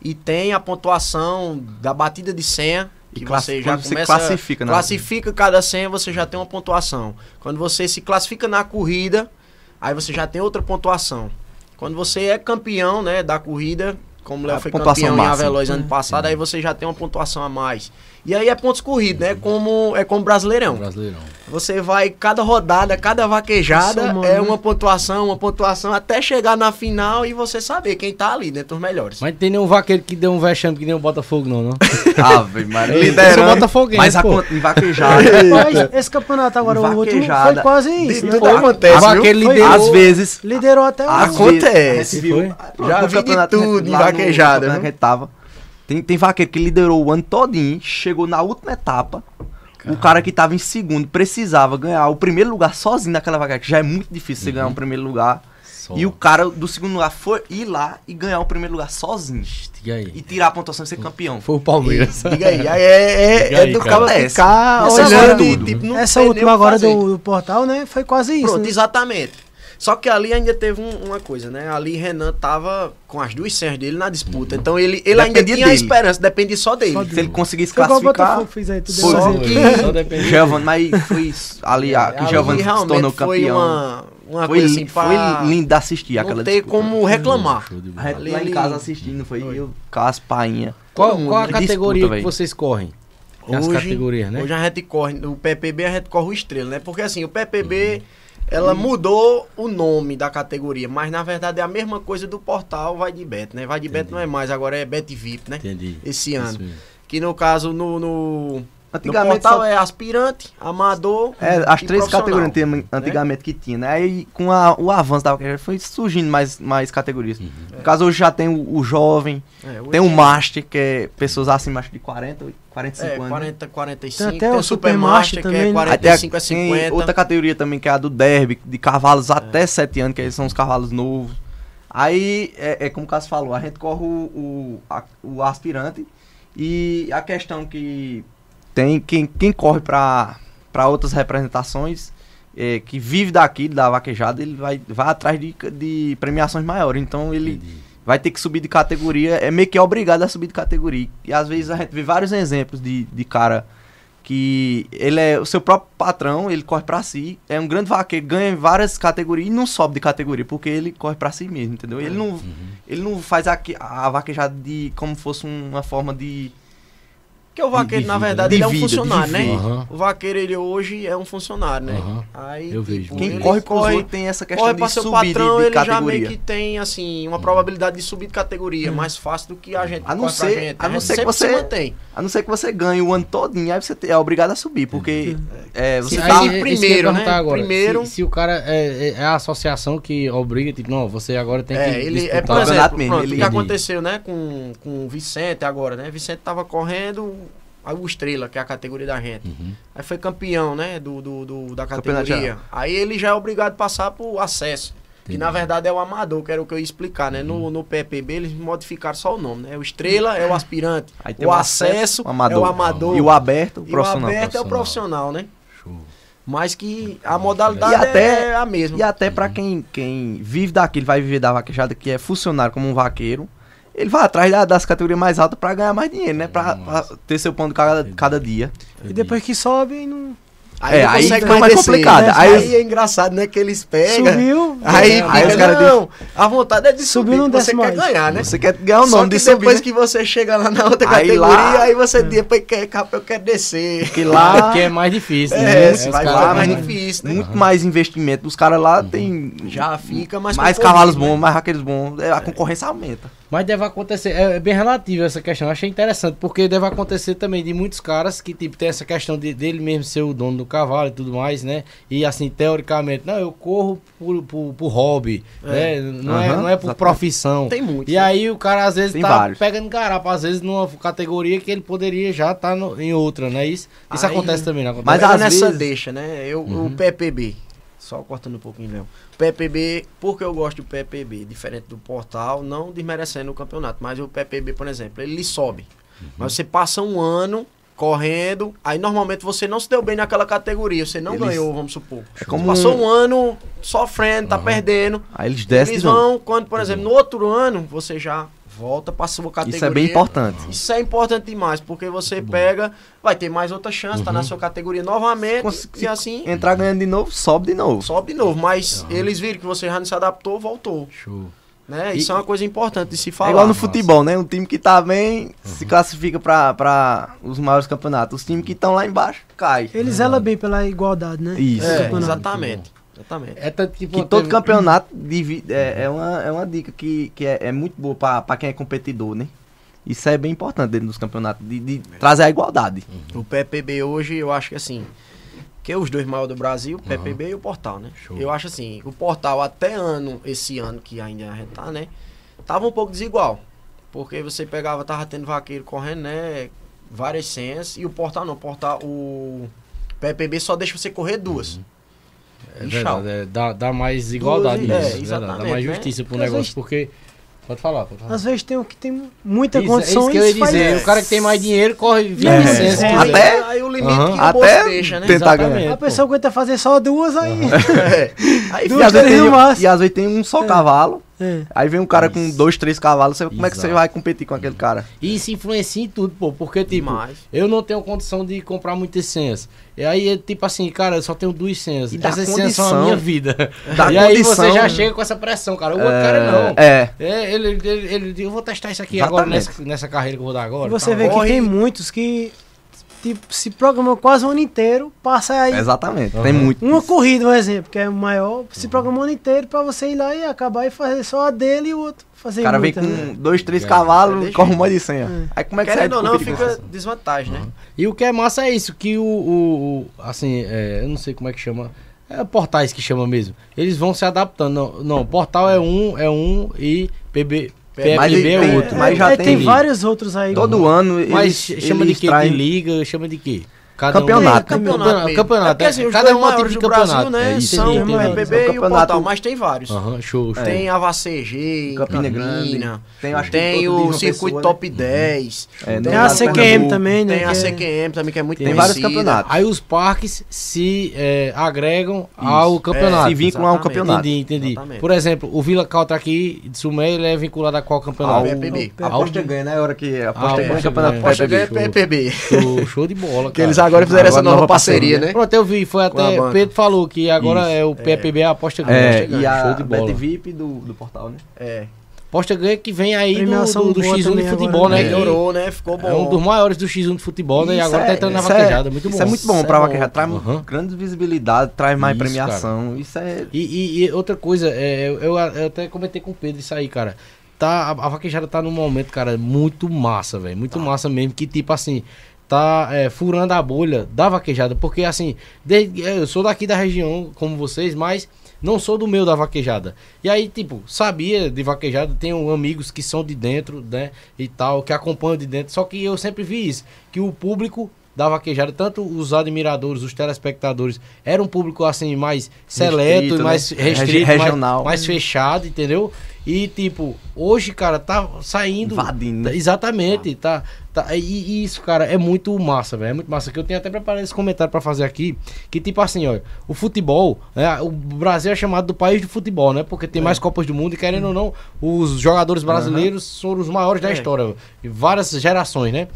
E tem a pontuação da batida de senha. Que você já você começa. classifica, né? Classifica cada senha, você já tem uma pontuação. Quando você se classifica na corrida, aí você já tem outra pontuação. Quando você é campeão, né, da corrida, como o Léo foi campeão em máxima. Aveloz ano passado, aí você já tem uma pontuação a mais. E aí é pontos corridos, né? Como é como Brasileirão. Brasileirão. Você vai, cada rodada, cada vaquejada Somando, é né? uma pontuação, uma pontuação, até chegar na final e você saber quem tá ali dentro dos melhores. Mas não tem nenhum vaqueiro que deu um vexame que nem o Botafogo, não, não? Ave Maria. Liderando. botafoguense, Mas a pô. conta em vaquejada. Mas esse campeonato agora, o último, foi quase isso, né? tudo acontece, O viu? vaqueiro liderou. Às vezes. Liderou até o Acontece. a Já vi de tudo em vaquejada, viu? que a tava. Tem, tem vaqueiro que liderou o ano todinho, chegou na última etapa. O cara que tava em segundo precisava ganhar o primeiro lugar sozinho naquela vaqueira, que já é muito difícil você ganhar um primeiro lugar. Só. E o cara do segundo lugar foi ir lá e ganhar o primeiro lugar sozinho. E aí? E tirar a pontuação e ser campeão. Foi o Palmeiras. Diga aí, aí é, é, Diga é aí, do cara. ficar olhando e tipo, Essa última agora do, do portal, né? Foi quase isso. Pronto, né? exatamente. Só que ali ainda teve um- uma coisa, né? Ali Renan tava com as duas senhas dele na disputa. Então ele, ele ainda Dependia tinha a dele. esperança, dependia só dele. Só Se ele conseguisse Foi igual classificar. Fez aí, tudo Foi. Só que Só depende. Giovanni, mas foi isso, ali a, que ali Giovanni se tornou foi campeão. uma, uma Foi, coisa assim foi lindo de assistir não aquela ter disputa. como reclamar. Show de A bola. gente Ali lá em casa assistindo, foi eu, Cássio, Painha. Qual, qual a categoria disputa, que vocês correm? Tem as Hoje- categorias, né? Hoje a gente corre, o PPB a gente corre o estrela, né? Porque assim, o PPB, ela mudou o nome da categoria, mas na verdade é a mesma coisa do portal Vai de Bet, né? Vai de Bet Entendi. não é mais, agora é Bet VIP, né? Entendi. Esse ano. Que no caso, no, no, no Antigamente portal só- é aspirante, amador É, as e três categorias antigamente- antigamente que tinha, né? Aí com a- o avanço da foi surgindo mais, mais categorias. No caso, hoje já tem o, o jovem, É, hoje tem o master, que é pessoas acima acho, de 40, 45 É, anos. né? 40, 45. Tem até tem o o Supermaster, Supermaster que é também, né? Aí tem a- 45 a tem 50. outra categoria também, que é a do derby, de cavalos até 7 anos, que aí são os cavalos novos. Aí, é, é como o Cássio falou, a gente corre o, o, a- o aspirante e a questão que tem quem, quem corre para outras representações, é, que vive daqui, da vaquejada, ele vai, vai atrás de, de premiações maiores. Então ele Entendi. vai ter que subir de categoria, é meio que obrigado a subir de categoria. E às vezes a gente vê vários exemplos de, de cara que ele é o seu próprio patrão, ele corre pra si, é um grande vaqueiro, ganha em várias categorias e não sobe de categoria, porque ele corre pra si mesmo, entendeu? Ele não, ele não faz a, a vaquejada de como fosse uma forma de Porque o vaqueiro, na verdade, de ele é um funcionário, né? Aham. O vaqueiro, ele hoje é um funcionário, né? Aham. Aí, Eu vejo. tipo, quem corre outros tem essa questão corre de subir patrão, de, ele já categoria. meio que tem, assim, uma probabilidade de subir de categoria mais fácil do que a gente A não ser- gente. a não gente ser que você- se mantém. A não ser que você ganhe o ano todinho, aí você é obrigado a subir, porque é, você Sim, tá... aí- é- é que eu ia primeiro, né? agora. Primeiro- Se, se o cara é, é- é a associação que obriga, tipo, não, você agora tem que É, ele, é, por exemplo, mesmo, pronto, ele- o que aconteceu, né, com, com o Vicente agora, né? Vicente tava correndo aí o Estrela, que é a categoria da gente. Uhum. Aí foi campeão, né, do, do, do- da categoria. Aí ele já é obrigado a passar pro acesso. Que Entendi. na verdade é o amador, que era o que eu ia explicar, né? No, no PPB eles modificaram só o nome, né? O Estrela é o aspirante. O o acesso, o amador. é o amador. E o aberto, o E o profissional. aberto é o profissional, né? Show. Mas que a modalidade E até- é a mesma. E até pra quem, quem vive daquilo, vai viver da vaquejada, que é funcionário como um vaqueiro, ele vai atrás da- das categorias mais altas pra ganhar mais dinheiro, né? Pra, pra ter seu pão de cada, cada dia. E depois que sobe, não Aí É, não aí consegue fica mais descer. complicado. Aí, Aí- é engraçado, né? Que eles pegam. subiu. Aí, É, fica, aí os caras não, a vontade é de Subiu, subir, não você quer mais. ganhar, né? Você quer ganhar o Só nome que de subir, depois né? que você chega lá na outra Aí categoria, lá- aí você depois quer, eu quero descer. Que Lá lá que é mais difícil, É, né? se Os vai lá mais né? difícil, né? muito mais investimento. Os caras lá tem Já fica mais mais cavalos né? bons, mais vaqueiros bons. É, A concorrência aumenta. Mas deve acontecer, é, é bem relativo essa questão. Eu achei interessante, porque deve acontecer também de muitos caras que, tipo, tem essa questão de, dele mesmo ser o dono do cavalo e tudo mais, né? E assim, teoricamente, não, eu corro por, por, por hobby, É. né? Não, é, Aham, não é por exatamente. profissão. Tem muito. E aí o cara às vezes Tem tá vários. pegando garapa, às vezes numa categoria que ele poderia já estar em outra, né? Isso, isso Aí- acontece também, não acontece? Mas Mas às nessa vezes- deixa, né? Eu, Uhum. O PPB. Só cortando um pouquinho, Léo. PPB, por que eu gosto do PPB? Diferente do portal, não desmerecendo o campeonato, mas o PPB, por exemplo, ele sobe. Mas você passa um ano correndo, aí normalmente você não se deu bem naquela categoria, você não Eles- ganhou, vamos supor. É como Passou um- ano sofrendo, tá perdendo. Aí eles descem Eles vão, quando, por exemplo, no outro ano, você já volta pra sua categoria. Isso é bem importante. Isso é importante demais, porque você pega, vai ter mais outra chance, tá na sua categoria novamente, Cons- e assim Entrar ganhando de novo, sobe de novo. sobe de novo. Mas eles viram que você já não se adaptou, voltou. Show. Né? Isso é uma coisa importante de se falar. É igual no futebol, né? Um time que tá bem se classifica pra, pra os maiores campeonatos. Os times que estão lá embaixo cai. Ele zela bem pela igualdade, né? Isso. É, exatamente. Exatamente. É tanto que, Que todo teve- campeonato divi- é, é, uma, é uma dica que, que é, é muito boa pra, pra quem é competidor, né? Isso é bem importante dentro dos campeonatos, de, de trazer a igualdade. O PPB hoje, eu acho que assim. Que é os dois maiores do Brasil, o PPB e o Portal, né? Show. Eu acho assim, o Portal até ano, esse ano que ainda a gente tá, né? Tava um pouco desigual. Porque você pegava, tava tendo vaqueiro correndo, né? Várias senhas. E o Portal não. O Portal, o PPB só deixa você correr duas. É E verdade, é, dá, dá mais igualdade Duas- nisso, é, verdade, Dá mais né? justiça pro Às negócio, vezes- porque... Pode falar, pode falar. Às vezes tem um que tem muita Isso, é condição isso que eu ia faz- dizer. O cara que tem mais dinheiro corre 20 É, licenças. é. Até- aí o limite Aham. que o Até deixa, né? tentar Exatamente. ganhar. A pessoa aguenta fazer só duas aí. É. Aí E Duas, às, vezes três tem, e às vezes tem um só cavalo, É. aí vem um cara com Isso. dois, três cavalos, você- como é que você vai competir com aquele cara? E isso influencia em tudo, pô. Porque, tipo, Demais. eu não tenho condição de comprar muitas senhas. E aí, é tipo assim, cara, eu só tenho duas senhas. E dá Essas senhas são a condição. minha vida. E aí condição. você já chega com essa pressão, cara. O outro cara não. É, É, ele, ele, ele, ele- eu vou testar isso aqui Exatamente. agora nessa, nessa carreira que eu vou dar agora. E você tá? vê que Corre. tem muitos que tipo, se programam quase o ano inteiro, passa aí exatamente. Aham. Tem muito. uma corrida, um exemplo, que é o maior, se programa o ano inteiro pra você ir lá e acabar e fazer só a dele e o outro fazer O cara vem muita, com né? dois, três É. cavalos e corre um monte de senha. É. Aí como é que você Querendo ou não, fica desvantagem, né? E o que é massa é isso, que o, o- o- assim, é, eu não sei como é que chama, é portais que chama mesmo. Eles vão se adaptando. Não, não, portal é um, é um e PB, Mas PPB é tem- outro. mas já Aí tem- vários outros aí. Todo ano Mas eles, chama eles de quê? traem- De liga, chama de quê? Campeonato. Um, campeonato. É porque, assim, é, os cada dois um é um tipo maiores de do Brasil, campeonato. né? É isso, são o É o e o Portal, mas tem vários. Aham, show, show. Tem a VACG, Campina Grande. Tem, acho tem o Circuito pessoa, Top né? 10, É, tem a CQM também, né? tem a CQM também, que é muito Tem Tem vários campeonatos. Aí os parques se agregam ao campeonato. Se vinculam ao campeonato. Entendi, entendi. Por exemplo, o Vila Caltra aqui de Sumé, ele é vinculado a qual campeonato? Ao PPB. A aposta ganha, né? A hora que a aposta Ah, ganha campeonato ganha. Aposta PPB. ganha é PPB. Show, de bola, cara. Eles agora fizeram essa Agora nova nova parceria, parceria, né? Pronto, eu vi, foi Com até. banca. Pedro falou que agora Isso. é o PPB a aposta ganha. É, e a show de bola. Bet VIP do, do portal, né? É. Aposta ganha que vem aí do, Premiação do, do boa X1 de futebol, agora, né? né? Melhorou, né? Ficou bom. É um dos maiores do X1 de futebol, né? E agora é- tá entrando na é- vaquejada. Muito bom. Isso é muito bom Isso pra é vaquejada. Traz Aham. grande visibilidade, traz mais Isso, premiação. Isso é. E, e- e outra coisa, é, eu, eu- eu até comentei com o Pedro isso aí, cara. Tá, a, a vaquejada tá num momento, cara, muito massa, velho. Muito massa mesmo. Que tipo assim, tá é, furando a bolha da vaquejada. Porque assim, desde- eu sou daqui da região, como vocês, mas não sou do meio da vaquejada. E aí, tipo, sabia de vaquejada, tenho amigos que são de dentro, né? E tal, que acompanham de dentro. Só que eu sempre vi isso, que o público da vaquejada, tanto os admiradores, os telespectadores, era um público assim mais seleto, Restrito, e mais né? restrito, Regi- mais- regional. mais, fechado, entendeu? E tipo, hoje, cara, tá saindo. Invadindo, né? Exatamente, tá. tá e, isso, cara, é muito massa, velho. É muito massa. Que eu tenho até preparado esse comentário pra fazer aqui. Que tipo assim, ó, o futebol, né, o Brasil é chamado do país do futebol, né? Porque tem mais Copas do Mundo e querendo ou não, os jogadores brasileiros foram os maiores da É. história. Em várias gerações, né?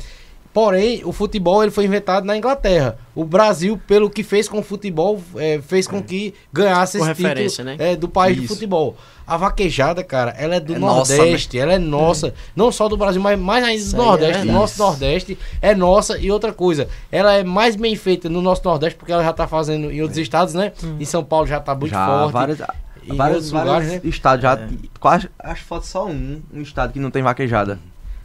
Porém, o futebol ele foi inventado na Inglaterra. O Brasil, pelo que fez com o futebol, é, fez com que ganhasse Com esse título né? é, do país do Isso. futebol. A vaquejada, cara, ela é do É nossa, Nordeste, ela é nossa. Não só do Brasil, mas mais ainda do é Nordeste. nosso Nordeste é nossa. E outra coisa, ela é mais bem feita no nosso Nordeste, porque ela já tá fazendo em outros estados, né? Em São Paulo já tá muito já forte. vários, em vários, vários lugares, né? estados já. Quase, acho que falta só um, um estado que não tem vaquejada.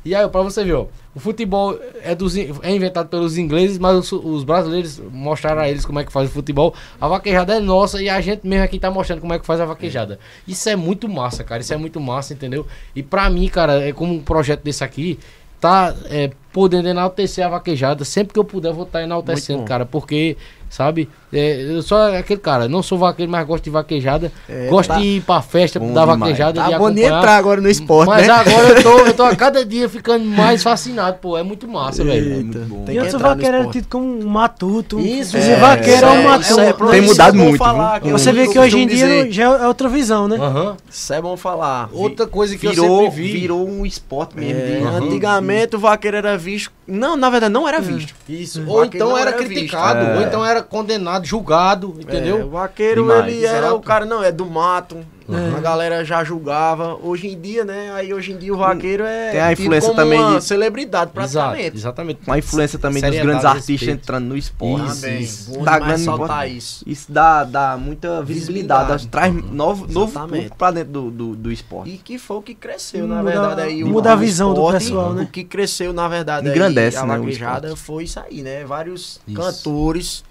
E aí, pra você ver, ó, o futebol é, dos, é inventado pelos ingleses, mas os, os brasileiros mostraram a eles como é que faz o futebol. A vaquejada é nossa e a gente mesmo aqui tá mostrando como é que faz a vaquejada. Isso é muito massa, cara. Isso é muito massa, entendeu? E pra mim, cara, é como um projeto desse aqui, tá é, podendo enaltecer a vaquejada. Sempre que eu puder, eu vou estar enaltecendo, Muito bom. cara, porque sabe? É, eu sou aquele cara, não sou vaqueiro, mas gosto de vaquejada. É, gosto tá- de ir pra festa, Bom da demais. vaquejada, Tá de bom acompanhar. entrar agora no esporte, Mas né? agora eu tô, eu tô a cada dia ficando mais fascinado, pô. É muito massa, velho. Eita, tem E que antes o vaqueiro era tido como um matuto. Isso, é, vaqueiro é, um isso matuto. é- Tem mudado é bom muito, Falar, que Você eu- vê eu que hoje em dia já é outra visão, né? Aham. Isso é bom falar. Outra coisa que eu Virou, sempre vi. virou um esporte mesmo. É, Antigamente o vaqueiro era visto. Não, na verdade não era visto. Isso. O Ou vaqueiro então era, era criticado, visto. ou É. então era condenado, julgado, É, entendeu? o vaqueiro, Demais. ele era Exato. o cara, não, é do mato. É. A galera já julgava. Hoje em dia, né? Aí hoje em dia o vaqueiro é. Tem a influência como também uma de- celebridade, Exato, praticamente. exatamente. Com a influência também dos Seriedade, grandes artistas respeito. entrando no esporte. Isso, isso. Bom Tá ganhando soltar isso. Isso dá, dá muita visibilidade, Visibilidade. traz novo, novo Exatamente. público pra dentro do, do, do esporte. E que foi o que cresceu, na Muda- verdade. Aí, o- muda a o visão do esporte, pessoal, né? O que cresceu, na verdade, Engrandece, aí, a né, vaquejada foi isso aí, né? Vários Isso. cantores,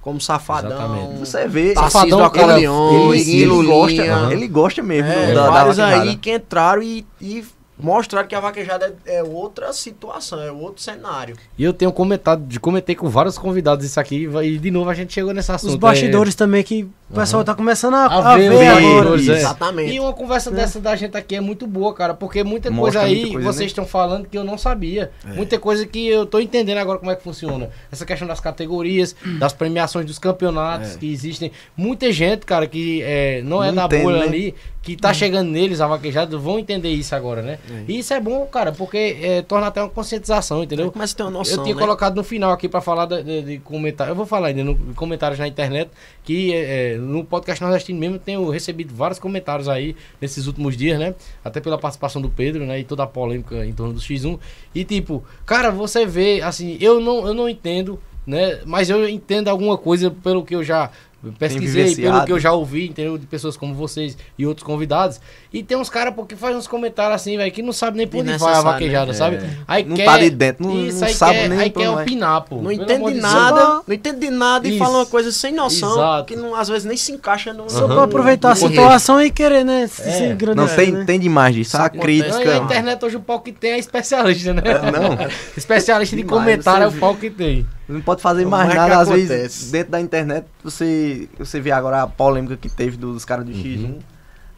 como Safadão. Exatamente. Você vê, Safadão, Acordeon, ele, Iguinho ele Lulinha. gosta, ele gosta mesmo É, do- da, da vários vaquejada. aí que entraram e, e mostraram que a vaquejada é, é outra situação, é outro cenário. E eu tenho comentado, de comentei com vários convidados isso aqui, e de novo a gente chegou nesse assunto. Os bastidores também que o pessoal tá começando a, A a ver ver, agora. bastidores, é. Exatamente. E uma conversa dessa da gente aqui é muito boa, cara, porque muita Mostra coisa aí muita coisa, né? vocês estão falando que eu não sabia. Muita coisa que eu tô entendendo agora como é que funciona. Essa questão das categorias, das premiações dos campeonatos que existem. Muita gente, cara, que é, não é Não da entende, bolha né? ali, que tá chegando neles, a vaquejada, vão entender isso agora, né? E isso é bom, cara, porque é, torna até uma conscientização, entendeu? A ter uma noção, eu tinha né? colocado no final aqui pra falar de, de, de comentário. Eu vou falar ainda no comentários na internet que é, é, no podcast nordestino mesmo tenho recebido vários comentários aí nesses últimos dias, né? Até pela participação do Pedro, né? E toda a polêmica em torno do X1. E tipo, cara, você vê, assim, eu não, eu não entendo, né? Mas eu entendo alguma coisa pelo que eu já pesquisei, pelo que eu já ouvi, entendeu? De pessoas como vocês e outros convidados. E tem uns caras porque faz uns comentários assim, velho, que não sabe nem por onde vai a Desnecessário, vaquejada, né? sabe? Aí Não quer, tá de dentro, não- isso, não aí sabe quer, nem aí quer onde vai. opinar, pô. Não entende de Deus. nada, não entende de nada e Isso. fala uma coisa sem noção, Exato. que não, às vezes nem se encaixa no. Só pra aproveitar a situação e querer, né? Se, se Não, tem, né? tem demais disso. A acontece. crítica. Não, e a internet hoje o pau que tem é especialista, né? não. especialista de comentário é o pau que tem. Não pode fazer Como mais é que nada, às acontece? vezes, dentro da internet, você, você vê agora a polêmica que teve dos caras do X1.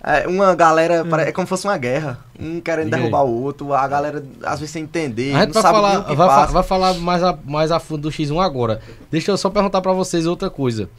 É, uma galera, pare- é como se fosse uma guerra. Um querendo Diga aí. derrubar o outro, a galera, às vezes, sem entender, A gente não vai sabe falar, nem o que vai, vai falar mais, a, mais a fundo do X1 agora. Deixa eu só perguntar pra vocês outra coisa.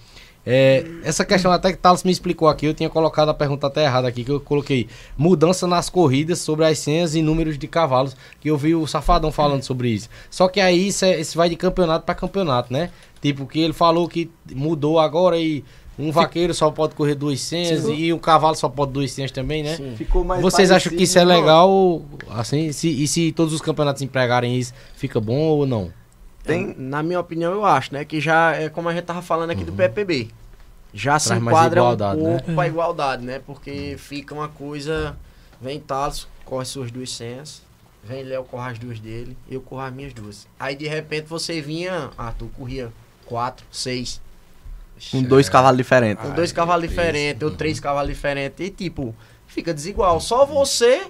É, essa questão até que Thales me explicou aqui, eu tinha colocado a pergunta até errada aqui, que eu coloquei mudança nas corridas sobre as senhas e números de cavalos, que eu vi o Safadão falando sobre isso. Só que aí isso, é- isso vai de campeonato pra campeonato, né? Tipo, que ele falou que mudou agora e um vaqueiro só pode correr duas senhas e um cavalo só pode duas senhas também, né? Ficou mais Vocês acham que isso é legal, assim, se, e se todos os campeonatos empregarem isso, fica bom ou não? Tem, Na minha opinião, eu acho, né? Que já é como a gente tava falando aqui do PPB. Já se Traz mais enquadra um né? pouco pra igualdade, né? Porque fica uma coisa. Vem Talos, corre suas duas senhas. Vem Léo, corre as duas dele. Eu corro as minhas duas. Aí de repente você vinha. Ah, tu corria quatro, seis. com dois cavalos diferentes. Com dois cavalos diferentes, ou três cavalos diferentes. E tipo, fica desigual. Só você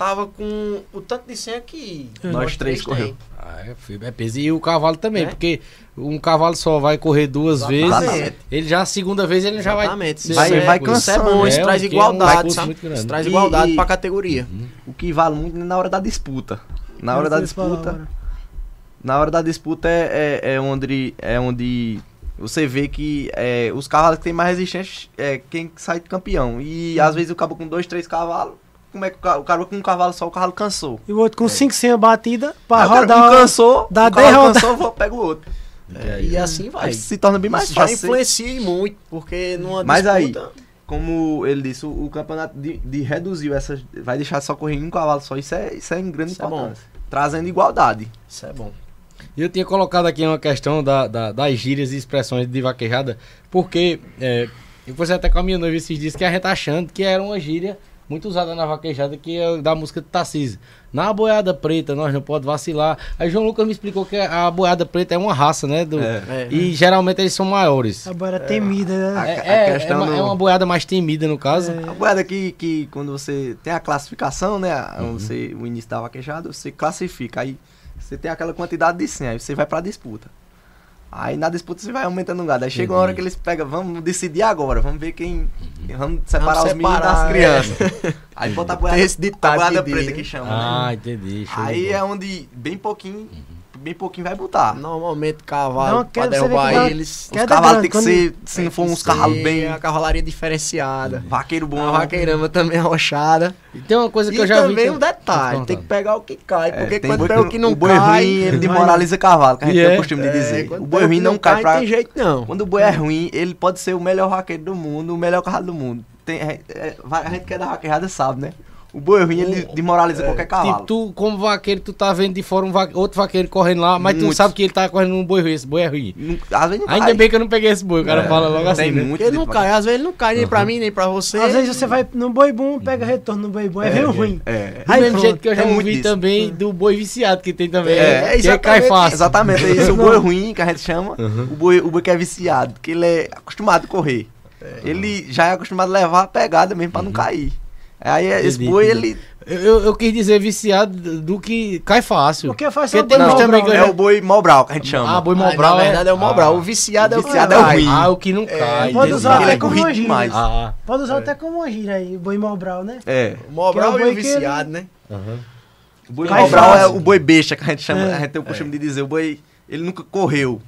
tava com o tanto de senha que Nós três correu. tem. Ah, é, é peso. E o cavalo também, É. porque um cavalo só vai correr duas Exatamente. vezes. Ele já a segunda vez ele já vai. Exatamente. Vai- Isso é- vai Isso é bom, isso É, traz que é um igualdade, sabe? Isso traz igualdade e- pra categoria. O que vale muito é na hora da disputa. Na hora da disputa, na hora da disputa é, é, é onde é onde você vê que é, os cavalos que tem mais resistência é quem sai campeão. E às vezes o cabo com dois, três cavalos, como é que o ca- o cara com um cavalo só, o cavalo cansou. E o outro com 5 senhas batidas pra Aí o cara rodar. um cansou, dá o cavalo derrota. cansou, vou- pega o outro. É, e assim vai. Aí se torna bem mais Isso já fácil. influencia e muito, porque numa Mas aí, disputa... Como ele disse, o, o campeonato de, de reduziu essas. Vai deixar só correr um cavalo só. Isso é, isso é em grande Isso é bom. importância. Trazendo igualdade. Isso é bom. Eu tinha colocado aqui uma questão da, da- das gírias e expressões de vaquejada, porque é, eu conversei até com a minha noiva esses dias que a gente tá achando que era uma gíria muito usada na vaquejada, que é da música de Tarcísio. Na boiada preta, nós não pode vacilar. Aí João Lucas me explicou que a boiada preta é uma raça, né? do- É. É. E geralmente eles são maiores. Agora é temida, A- né? É, a é- questão é uma, do- é uma boiada mais temida, no caso. A moeda que, que quando você tem a classificação, né? a- Uhum. Você, o início da vaquejada, você classifica. Aí você tem aquela quantidade de 100, aí você vai pra disputa. Aí na disputa você vai aumentando o gado. Aí chega uma hora que eles pegam, vamos decidir agora, vamos ver quem. Vamos separar Vamos os meninos separar, das é. crianças. Aí bota a boiada, esse ditado a boiada preta que né? chama. Ah, né? entendi. Aí é onde bem pouquinho, bem pouquinho vai botar. Normalmente cavalo, uma pra derrubar que eles, Os Queda cavalos tem que ser, se não for uns cavalos bem. a cavalaria diferenciada. Vaqueiro bom. A vaqueirama também é arrochada. E tem uma coisa que E eu já vi. também que- um detalhe, tem que pegar o que cai, É, porque tem quando pega o que não o boi cai... ruim, ele demoraliza cavalo, que a gente E tem é? o costume de é, dizer. O boi ruim não cai pra. tem jeito não. Quando o boi é ruim, ele pode ser o melhor vaqueiro do mundo, o melhor cavalo do mundo. Tem, é- é- a gente que é da vaqueirada sabe, né? O boi ruim, ele demoraliza qualquer cavalo. Tipo, tu, como vaqueiro, tu tá vendo de fora um va- outro vaqueiro correndo lá, mas tu não Muitos. sabe que ele tá correndo num boi ruim. Esse boi é ruim. Não- às vezes não Ainda cai. bem que eu não peguei esse boi. O cara É, fala logo assim. né? muito ele não cai, às vezes ele não cai nem pra mim, nem pra você. Às vezes você vai no boi bom, pega retorno no boi bom, é, bem ruim. É. Do Aí mesmo pronto. jeito que eu já É muito ouvi também do boi viciado que tem também. É, que é cai exatamente fácil. Exatamente, é isso. O boi ruim, que a gente chama, o, boi, o boi que é viciado, que ele é acostumado a correr. Ele já é acostumado a levar a pegada mesmo pra não cair. Aí boi, entendi. ele. Eu, eu- quis dizer viciado do que cai fácil. Porque faz Porque só tem boi uns Mobral, também que né? É o boi Mobral que a gente chama. Ah, boi Ah, Mobral na verdade é o Mobral. Ah. O viciado é o Viciado que é o ruim. Ah, o que não cai. pode usar Ele até é como corrido uma gíria. Ah, Pode usar até como uma gira aí, boi Mobral, né? É. O Mobral Que é o e o boi que viciado, né? O boi Mobral é fácil. o boi besta que a gente chama, É. a gente tem o costume de dizer. O boi, ele nunca correu.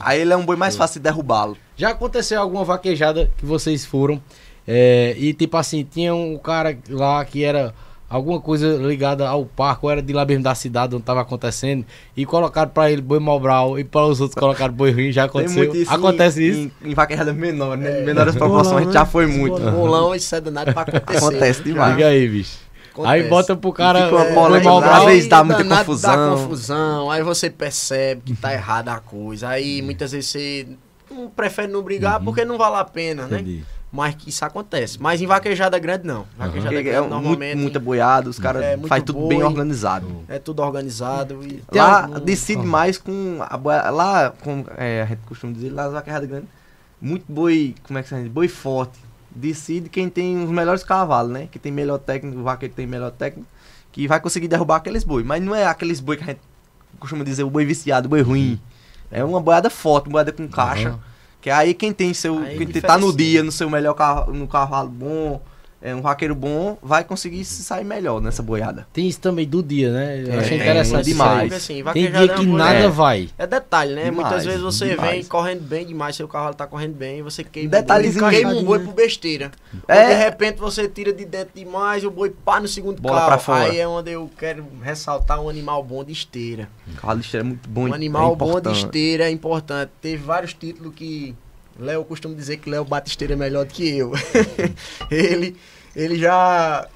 Aí ele é um boi mais fácil de derrubá-lo. Já aconteceu alguma vaquejada que vocês foram é, e tipo assim, tinha um cara lá que era alguma coisa ligada ao parque, ou era de lá mesmo da cidade onde tava acontecendo, e colocaram pra ele boi Mobral e para os outros colocaram boi ruim, já Tem aconteceu. muito isso Acontece em, isso? Em, em vaquejada menor, né? Menores proporções, a gente Bolão, já né? foi muito. Bolão. Isso é danado pra acontecer. Acontece demais. Diga aí, bicho. Aí Acontece. bota pro cara fica uma é, boi às Mobral. vezes dá muita confusão. Dá confusão, aí você percebe que tá errada a coisa. Aí muitas vezes você não prefere não brigar porque não vale a pena, né? Mas que isso acontece. Mas em vaquejada grande, não. Vaquejada Porque grande, é muito, normalmente, muita boiada, os caras É, muito faz tudo boi. bem organizado. é tudo organizado. E lá algum- decide mais com a boia, lá com é, a gente costuma dizer lá nas vaquejadas grandes, muito boi, como é que se diz? Boi forte. Decide quem tem os melhores cavalos, né? Que tem melhor técnico, o vaqueiro tem melhor técnico, que vai conseguir derrubar aqueles boi, mas não é aqueles boi que a gente costuma dizer o boi viciado, o boi ruim. É uma boiada forte, uma boiada com caixa. Aham. Que aí quem tem seu. Aí quem tá no dia, no seu melhor carro, no cavalo bom, é um vaqueiro bom, vai conseguir se sair melhor nessa boiada. Tem isso também do dia, né? Eu É, achei interessante demais. Assim, Tem dia é que uma nada coisa- vai. É detalhe, né? Demais, Muitas vezes você demais. vem correndo bem demais, seu cavalo tá correndo bem, você queima, Detalhezinho. um boi, queima um boi por besteira. É. De repente você tira de dentro demais, o boi pá no segundo Bola carro. pra fora. Aí é onde eu quero ressaltar um animal bom de esteira. Cavalo de esteira é muito bom. Um é animal bom de esteira é importante. Teve vários títulos que Léo costumo dizer que Léo bate esteira melhor do que eu. ele, ele já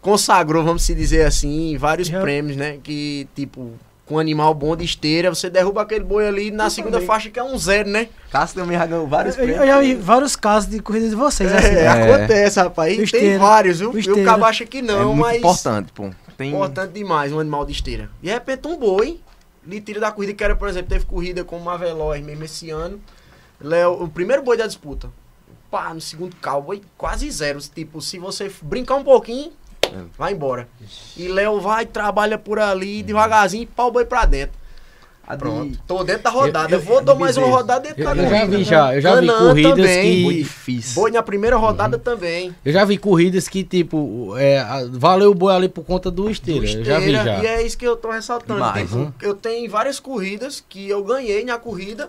consagrou, vamos se dizer assim, vários Já- prêmios, né? Que tipo, com um animal bom de esteira, você derruba aquele boi ali na segunda também. faixa que é um zero, né? Cássio também já ganhou vários Eu, prêmios. eu já vi vários casos de corridas de vocês, assim. É, acontece, rapaz. E tem Esteira. vários, viu? E o cabo acha que É não, muito mas. importante, pô. Tem... Importante demais um animal de esteira. De repente um boi lhe tira da corrida, que era, por exemplo, teve corrida com uma veloz mesmo esse ano. Léo, o primeiro boi da disputa. Pá, no segundo carro, boi quase zero. Tipo, se você brincar um pouquinho, vai embora. E Léo vai, trabalha por ali, devagarzinho, e pau o boi pra dentro. De- Pronto. Tô dentro da rodada. Eu, eu- vou eu- dar mais uma rodada dentro Eu, da eu já vi já, eu já vi corridas também. Que difícil. Boi na primeira rodada também. eu já vi corridas que tipo é, valeu o boi ali por conta do esteira. do Eu já vi esteira, já. E é isso que eu tô ressaltando. Demais, Tipo? Eu tenho várias corridas que eu ganhei na corrida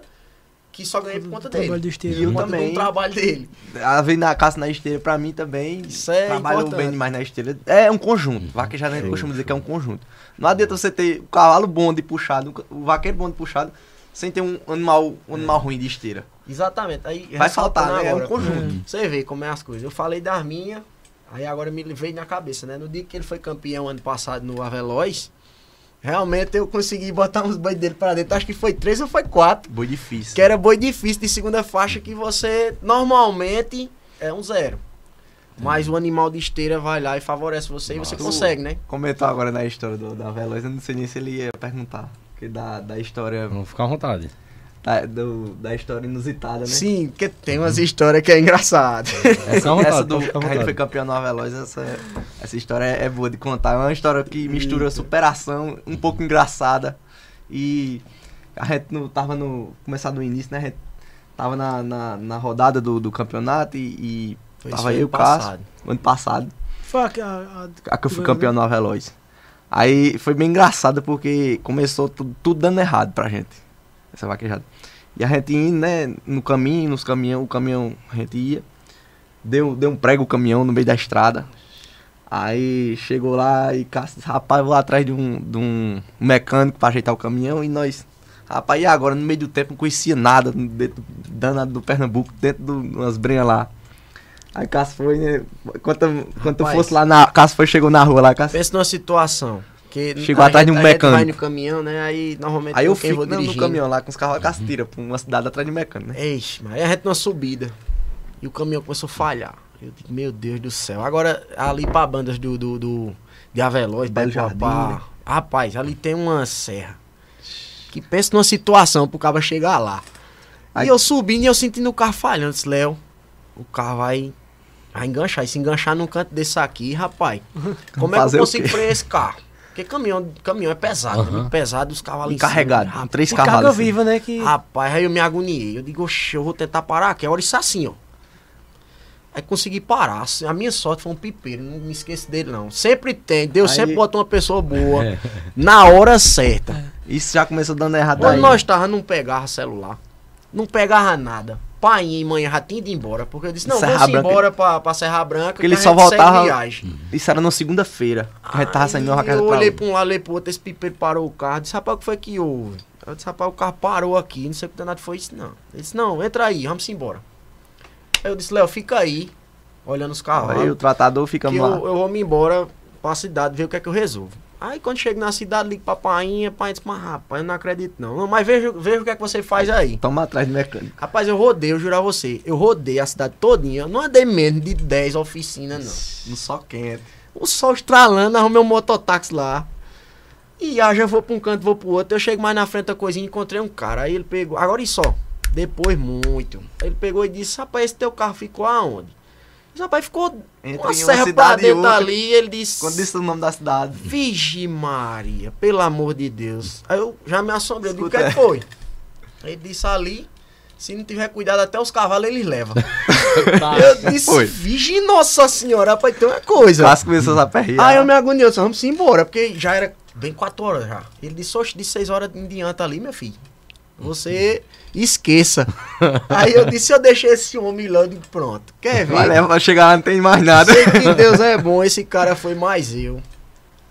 que só ganhei por conta dele. do esteira. E eu também. do trabalho dele. A vez na caça na esteira, pra mim também, Isso é trabalhou importante. bem demais na esteira. É um conjunto. Vaquejada a gente costuma dizer que é um conjunto. Não adianta você ter o cavalo bom de puxado, o vaqueiro bom de puxado, sem ter um animal, um animal ruim de esteira. Exatamente. Aí, Vai faltar, né? É um agora, conjunto. Você vê como é as coisas. Eu falei das minhas, aí agora me veio na cabeça, né? No dia que ele foi campeão ano passado no Aveloz, realmente eu consegui botar uns boi dele pra dentro. Acho que foi três ou foi quatro. Boi difícil. Que era boi difícil de segunda faixa que você normalmente é um zero. Mas o animal de esteira vai lá e favorece você e você Nossa. consegue, né? Comentou agora na história do, da Veloz, eu não sei nem se ele ia perguntar. Porque da, da história. Vamos ficar à vontade. Da, do- da história inusitada, né? Sim, porque tem umas histórias que é engraçado. Essa, à vontade, essa do que a gente foi campeão no Aveloz, essa, essa história é, é boa de contar. É uma história que mistura superação, um pouco engraçada. E A gente não tava no. Começar no início, né? A gente tava na, na, na rodada do, do campeonato e, e Foi tava eu e ano o Cássio, passado. ano passado. Foi a, a, A que eu fui campeão no Veloz. Aí foi bem engraçado porque começou tudo, tudo dando errado pra gente. Essa vaquejada. E a gente indo, né, no caminho, nos caminhão, o caminhão, a gente ia. Deu, deu um prego o caminhão no meio da estrada. Aí chegou lá e disse, rapaz, vou lá atrás de um, de um mecânico pra ajeitar o caminhão e nós. Rapaz, e agora? No meio do tempo não conhecia nada dentro danado do Pernambuco, dentro de umas brenhas lá. Aí Cássio foi, né? Quando, quando tu Rapaz. fosse lá na. Cássio foi, chegou na rua lá, Cássio. Pensa numa situação. Que Chegou atrás de um a gente vai mecânico. no caminhão, né? Aí normalmente Aí eu fico vou não, no caminhão lá com os carros, Cássio tira pra uma cidade atrás de mecânico, né? Eixe, mas aí a gente numa subida. E o caminhão começou a falhar. Eu digo, meu Deus do céu. Agora, ali pra bandas do, do, do de Aveloz, Belo Jardim, né? Rapaz, ali tem uma serra. Que pensa numa situação pro cara chegar lá. Aí- E eu subindo e eu sentindo o carro falhando. Disse, Léo, o carro vai, enganchar. E se enganchar num canto desse aqui, rapaz, como é que eu consigo frear esse carro? Porque caminhão, caminhão é pesado, né? muito pesado, os cima. Encarregado, com três carga cavalos. assim. viva, né? Que Rapaz, aí eu me agoniei. Eu digo, oxe, eu vou tentar parar aqui. A hora isso assim, ó. Aí consegui parar. A minha sorte foi um pipeiro, não me esqueço dele, não. Sempre tem. Deus Aí- sempre bota uma pessoa boa na hora certa. Isso já começou dando errado Quando aí. nós tava, não pegava celular. Não pegava nada. Pai e mãe já tinha ido embora. Porque eu disse, não, Serra vamos Branca- embora pra, pra Serra Branca. Porque ele que a só viagem. Isso era na segunda-feira. A gente tava saindo uma vaquejada eu olhei pra um lado, olhei pro outro, esse pipeiro parou o carro. Disse, rapaz, o que foi que houve? Eu disse, rapaz, o carro parou aqui, não sei o que danado foi isso, não. Ele disse, não, entra aí, vamos embora. Aí eu disse, Léo, fica aí, olhando os carros. Aí o tratador fica lá. eu, eu vou me embora pra cidade, ver o que é que eu resolvo. Aí quando chego na cidade, ligo pra painha, pai disse, mas rapaz, eu não acredito não. Não, mas veja, veja o que é que você faz aí. Toma atrás de mecânico. Rapaz, eu rodei, eu juro a você, eu rodei a cidade todinha, eu não andei menos de 10 oficinas, não. No sol quente. O sol estralando, arrumei um mototáxi lá. E aí já vou pra um canto, vou pro outro. Eu chego mais na frente da coisinha e encontrei um cara. Aí ele pegou. Agora e só. Depois muito. Ele pegou e disse, rapaz, esse teu carro ficou aonde? Disse, rapaz, ficou Entre uma uma serra pra dentro outra. ali. E ele disse. Quando disse o nome da cidade. Vigi Maria, pelo amor de Deus. Aí eu já me assombrei, o que, é que foi? Ele disse ali, se não tiver cuidado, até os cavalos eles levam. eu disse, Foi. Vigi Nossa Senhora, rapaz, tem uma coisa. Cássio começou a perrear. Aí eu me agoniei, eu disse, vamos embora, porque já era bem 4 horas já. Ele disse, oxe, de 6 horas em diante ali, meu filho. Você esqueça. Aí eu disse, eu deixei esse homem lá, eu digo, pronto. Quer ver? Vai, chegar lá, não tem mais nada. Sei que Deus é bom, esse cara foi mais eu.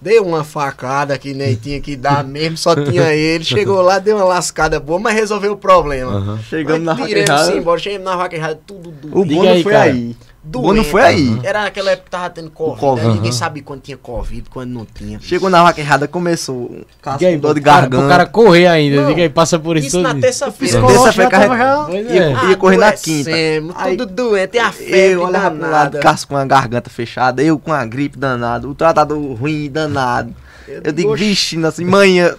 Dei uma facada que nem tinha que dar mesmo, só tinha ele. Chegou lá, deu uma lascada boa, mas resolveu o problema. Chegamos na Mas tiramos vaquejada. embora, chegamos na vaquejada, tudo do O bom foi cara. aí. Doente. não foi aí. Era naquela época que tava tendo Covid. Covid. né? Ninguém sabia quando tinha Covid, quando não tinha. Chegou na vaquejada, começou. um Cássio Diga aí, dor de cara- garganta. pro cara correr ainda. Não, Diga aí, passa por isso, Isso na terça-feira. Terça-feira já que a tava gente- já... Ia, é. ia correr na quinta. Aí- tudo doente, e a febre Eu olhava pro lado. Cássio com a garganta fechada, eu com a gripe danada, o tratador ruim danado. Eu digo, "Oxe, vixe, assim, manhã,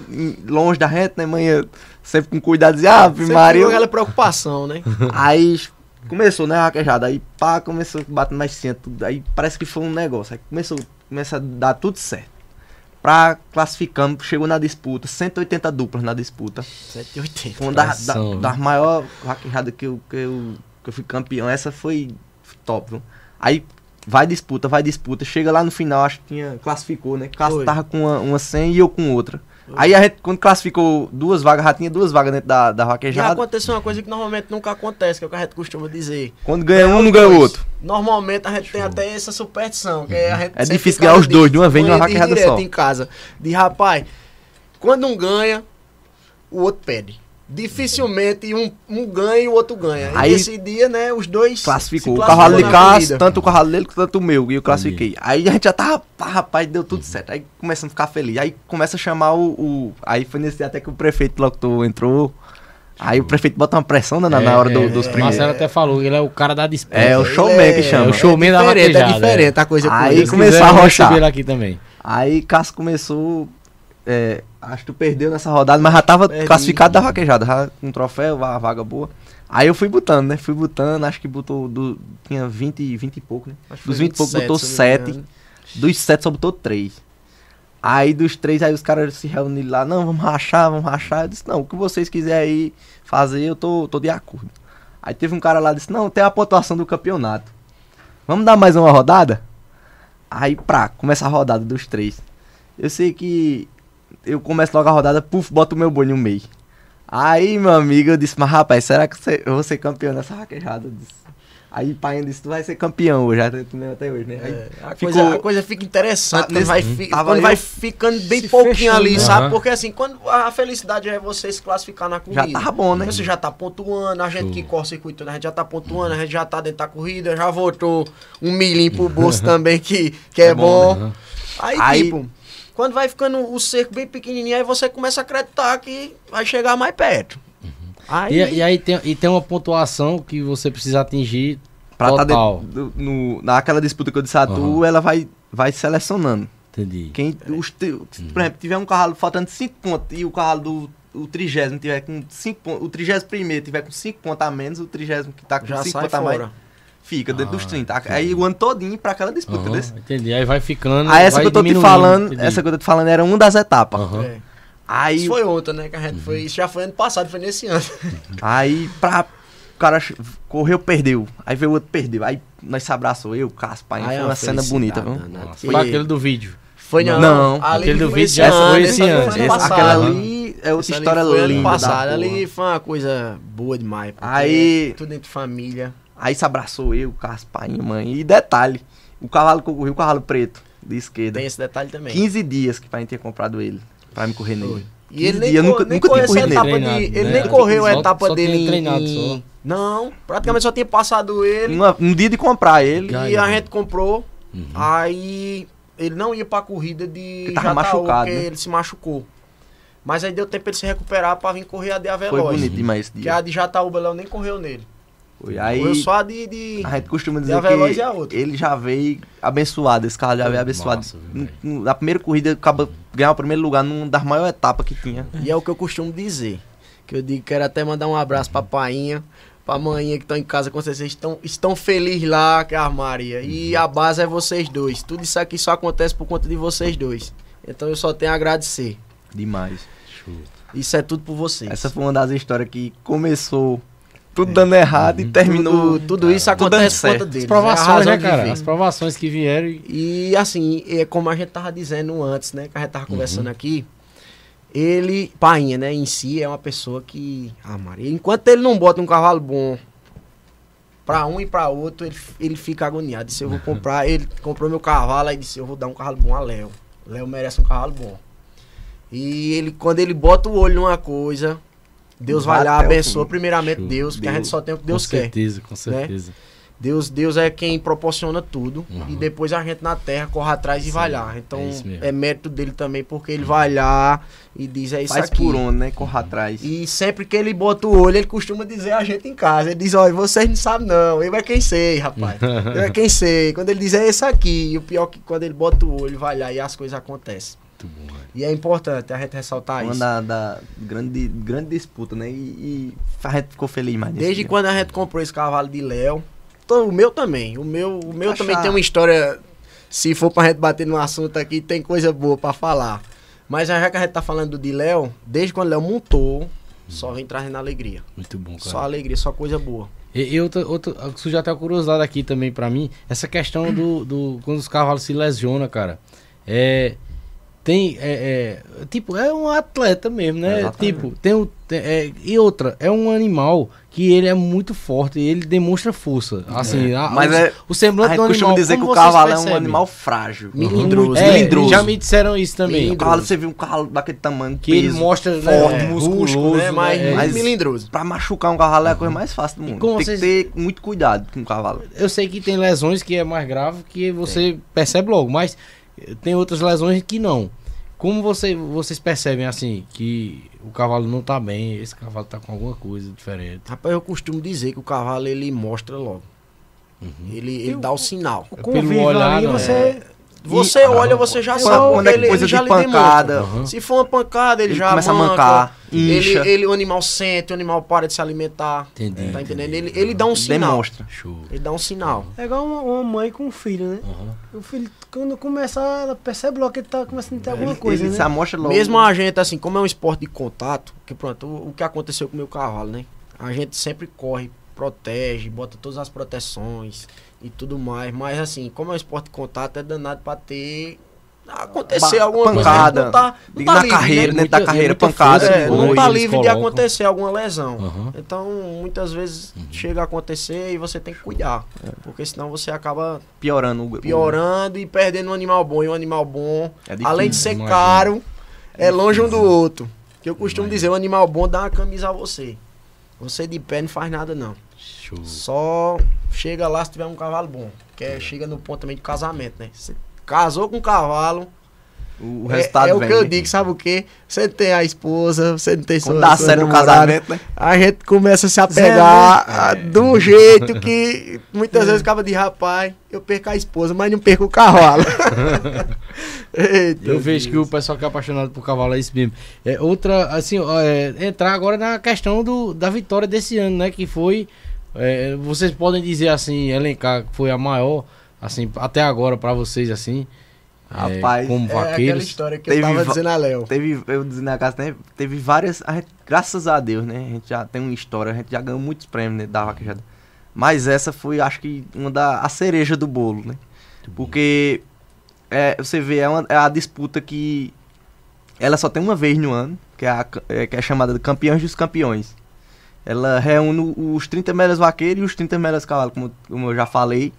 longe da gente, né? Manhã sempre com cuidado, dizia, sempre Maria. com aquela preocupação, né? Aí começou, né, a vaquejada. Aí pá, começou batendo mais cento. Aí parece que foi um negócio. Aí começou, começa a dar tudo certo. Pra classificando, chegou na disputa, 180 duplas na disputa. 780. Foi uma da, da, viu? das maiores vaquejadas que eu, que, eu, que eu fui campeão. Essa foi top, viu? Aí vai disputa, vai disputa. Chega lá no final, acho que tinha, classificou, né? Cássio tava com uma, uma 100 e eu com outra. Aí a gente, quando classificou duas vagas, já tinha duas vagas dentro da, da vaquejada. aconteceu uma coisa que normalmente nunca acontece, que é o que a gente costuma dizer. Quando ganha um, não ganha o outro. Normalmente a gente tem até essa superstição, que é a gente É difícil ganhar os dois de uma vez numa vaquejada só. em casa. De rapaz, quando um ganha, o outro perde. Dificilmente um, um ganha e o outro ganha. Aí- e esse dia, né, os dois Classificou. se O cavalo de corrida. tanto o cavalo dele quanto o meu, e eu classifiquei. Aí a gente já tava, pá, rapaz, deu tudo certo. Aí começamos a ficar feliz. Aí começa a chamar o. o- aí foi nesse dia até que o prefeito locutor entrou. Aí o prefeito bota uma pressão né, na, na hora do- dos O primeiros. Marcelo até falou ele é o cara da disputa. É, o Ele showman que chama. É o showman da diferente, vaquejada. É diferente a coisa Aí começou a rochar. aqui também. Aí Cássio começou. É, acho que tu perdeu nessa rodada, mas já tava Perdi. classificado da vaquejada, já com um troféu, uma vaga boa. Aí eu fui botando, né? Fui botando, acho que botou. Do, tinha 20, 20 e pouco, né? Acho Dos 20 e pouco 27, botou se não me 7. engano. Dos 7 só botou 3. Aí dos três, aí os caras se reuniram lá, não, vamos rachar, vamos rachar. Eu disse, não, o que vocês quiserem aí fazer, eu tô, tô de acordo. Aí teve um cara lá disse, não, tem a pontuação do campeonato. Vamos dar mais uma rodada? Aí, pra, começa a rodada dos três. Eu sei que eu começo logo a rodada, puf, boto o meu boi no meio. Aí, meu amigo, eu disse, mas rapaz, será que você- eu vou ser campeão nessa raquejada? Aí, pai disse, tu vai ser campeão hoje, até hoje, né? Aí, É, a, ficou- coisa, a coisa fica interessante Tá, quando, nesse- vai, fi- quando vai ficando bem pouquinho fechando, ali, né? sabe? Porque assim, quando a felicidade é você se classificar na corrida. Já tava bom, né? Você já tá pontuando, a gente que corre o circuito, todo, a gente já tá pontuando, a gente já tá dentro da corrida, já voltou um milhinho pro bolso também, que, que é, bom. né? Aí, Aí- tipo, quando vai ficando o cerco bem pequenininho, aí você começa a acreditar que vai chegar mais perto. Aí, E, e aí tem, e tem uma pontuação que você precisa atingir Pra tá total. dentro, do- no, naquela disputa que eu disse a tu, Aham. ela vai, vai selecionando. Entendi. Quem, os, te- por exemplo, tiver um cavalo faltando 5 pontos e o cavalo do o trigésimo tiver com 5 pontos, o trigésimo primeiro tiver com 5 pontos a menos, o trigésimo que tá com já 5 sai pontos a mais, fora. Fica dentro dos Ah, 30. Aí o ano todinho pra aquela disputa Aham, desse. entendi. Aí vai ficando. Aí essa vai que eu tô te falando, entendi. essa que eu tô te falando era uma das etapas. Aham. É. Aí, Isso foi ontem, né? Que a gente foi. Isso já foi ano passado, foi nesse ano. aí pra o cara correu, perdeu. Aí veio o outro, perdeu. Aí nós se abraçou, eu, pai. Aí Foi é uma cena bonita, viu? Foi aquele do vídeo. Foi não. Não, ali aquele do vídeo já ano, foi esse ano, ano. foi Esse- ano aquela ali é outra história ano linda. da passado. Ali foi uma coisa boa demais. Aí- Tudo entre família. Aí se abraçou eu, pai e mãe. E detalhe, o cavalo que eu corri, o cavalo preto, de esquerda. Tem esse detalhe também. 15 dias que a gente tinha comprado ele, pra me correr nele. E ele 15 nem, dias, co- nunca- nem nunca correu tinha essa etapa nele. de. Ele Treinado, nem né? correu a etapa só dele treinado em- só. Não, praticamente só tinha passado ele. Uma- no dia de comprar ele, e a gente comprou. Uhum. Aí ele não ia pra corrida de Ele tava Jataú, machucado, porque né? ele se machucou. Mas aí deu tempo pra ele se recuperar pra vir correr a de foi Aveloz. bonito demais esse Que dia. a de Jataúba Léo nem correu nele. Foi. Aí Correu só a de. de... a gente costuma dizer que outra. ele já veio abençoado, esse carro já veio abençoado. Na primeira corrida, acaba ganhar o primeiro lugar numa das maiores etapas que tinha. E é o que eu costumo dizer. Que eu digo, quero até mandar um abraço pra painha, pra maninha que estão em casa com vocês. Estão, estão felizes lá, que é a Maria. E a base é vocês dois. Tudo isso aqui só acontece por conta de vocês dois. Então eu só tenho a agradecer. Demais. Isso é tudo por vocês. Essa foi uma das histórias que começou tudo dando errado e terminou. tudo, tudo isso tudo acontece por conta deles. As provações, é a razão né, de cara? As provações que vieram e. E assim, é como a gente tava dizendo antes, né? Que a gente tava conversando aqui. Ele, painha, né? Em si é uma pessoa que. Ah, Maria. Enquanto ele não bota um cavalo bom pra um e pra outro, ele, ele fica agoniado. Disse, eu vou comprar. Ele comprou meu cavalo, aí disse, eu vou dar um cavalo bom a Léo. Léo merece um cavalo bom. E ele, quando ele bota o olho numa coisa, Deus vai, lá, abençoa primeiramente Show. Deus, porque a gente Deus. só tem o que Com Deus quer. certeza, com certeza. Deus, Deus é quem proporciona tudo Uhum. e depois a gente na terra corre atrás e Sim, vai lá. Então é isso mesmo. é, mérito dele também porque ele vai lá e diz é isso Faz aqui. por onde, né? Corra atrás. E sempre que ele bota o olho, ele costuma dizer a gente em casa. Ele diz, olha, vocês não sabem não, eu é quem sei, rapaz. Eu é quem sei. Quando ele diz é esse aqui, e o pior é que quando ele bota o olho, vai lá e as coisas acontecem. Muito bom, velho. E é importante a gente ressaltar uma isso. da, da grande, grande disputa, né? E, e a gente ficou feliz mais Desde dia. quando a gente comprou esse cavalo de Léo. Então, o meu também. O meu, o meu Achar. também tem uma história. Se for pra gente bater no assunto aqui, tem coisa boa pra falar. Mas já que a gente tá falando do de Léo, desde quando Léo montou, só vem trazendo alegria. Muito bom, cara. Só alegria, só coisa boa. E, e outra, outra, surgiu até uma curiosidade aqui também pra mim, essa questão do, do quando os cavalos se lesionam, cara. É, tem, é, é, tipo, é um atleta mesmo, né? Exatamente. Tipo, tem o, tem- é, e outra, é um animal que ele é muito forte, ele demonstra força. Assim, a- Mas o, é- o A semblante gente do costuma animal. dizer que o cavalo é um percebem? animal frágil. Melindroso. É, Melindroso. já me disseram isso também. O Melindroso. cavalo, você viu um cavalo daquele tamanho, Que ele peso, mostra né, forte, musculoso, né? Mas né? Mas- melindroso. Pra machucar um cavalo é a coisa mais fácil do mundo. Tem vocês- que ter muito cuidado com o cavalo. Eu sei que tem lesões que é mais grave que você percebe logo, mas tem outras lesões que não. Como você, vocês percebem assim que o cavalo não tá bem, esse cavalo tá com alguma coisa diferente? Rapaz, eu costumo dizer que o cavalo ele mostra logo. Ele, ele dá o sinal. O Pelo convívio olhar, ali, né? Você Você olha, você já é sabe. quando é ele, coisa ele já de lhe pancada, Se for uma pancada, ele, Ele já começa a manca, mancar, Ele, incha. ele, o animal sente, o animal para de se alimentar. Entendi, Tá entendi. entendendo? Ele, ele dá um sinal. demonstra. Show. Ele dá um sinal. É igual uma, uma mãe com um filho, né? O filho, quando começar, ela percebe logo que ele tá começando a ter alguma coisa, ele né? se amostra logo. Mesmo a gente, assim, como é um esporte de contato, que pronto, o, o que aconteceu com o meu cavalo, né? A gente sempre corre, protege, bota todas as proteções e tudo mais. Mas assim, como é um esporte de contato, é danado pra ter. Acontecer Ba- alguma pancada. coisa. Não tá, não tá na livre, carreira, né? dentro da carreira, pancada. É, não tá livre de acontecer alguma lesão. Aham. Então, muitas vezes chega a acontecer e você tem que cuidar. Porque senão você acaba Piorando. piorando e perdendo um animal bom. E um animal bom, É além de ser caro, é longe um do outro. Que eu costumo dizer, um animal bom dá uma camisa a você. Você de pé não faz nada, não. Show. Só chega lá se tiver um cavalo bom. Que é, chega no ponto também de casamento, né? Você casou com um cavalo, O, o é- resultado é, o vem, que eu né? digo, sabe o quê? Você tem a esposa, você não tem sua, dá sua certo o namorada, casamento, né? a gente começa a se apegar a- de um jeito que muitas vezes acaba de rapaz, eu perco a esposa, mas não perco o cavalo. Eita, Eu vejo Deus. que o pessoal que é apaixonado por cavalo é isso mesmo. É, outra, assim, ó, é, entrar agora na questão do, da vitória desse ano, né? Que foi. É, vocês podem dizer assim, elencar que foi a maior, assim, até agora pra vocês, assim. é, Rapaz, como É aquela história que eu Teve tava va- dizendo a Léo. Teve, eu dizendo na casa, né? Teve várias. a gente- graças a Deus, né? A gente já tem uma história, a gente já ganhou muitos prêmios né, da vaquejada. Mas essa foi, acho que, uma da a cereja do bolo, né? Porque é, você vê, é, uma, é a disputa que ela só tem uma vez no ano, que é, a, é, que é chamada de Campeões dos Campeões. Ela reúne os 30 melhores vaqueiros e os 30 melhores cavalos, como, como eu já falei.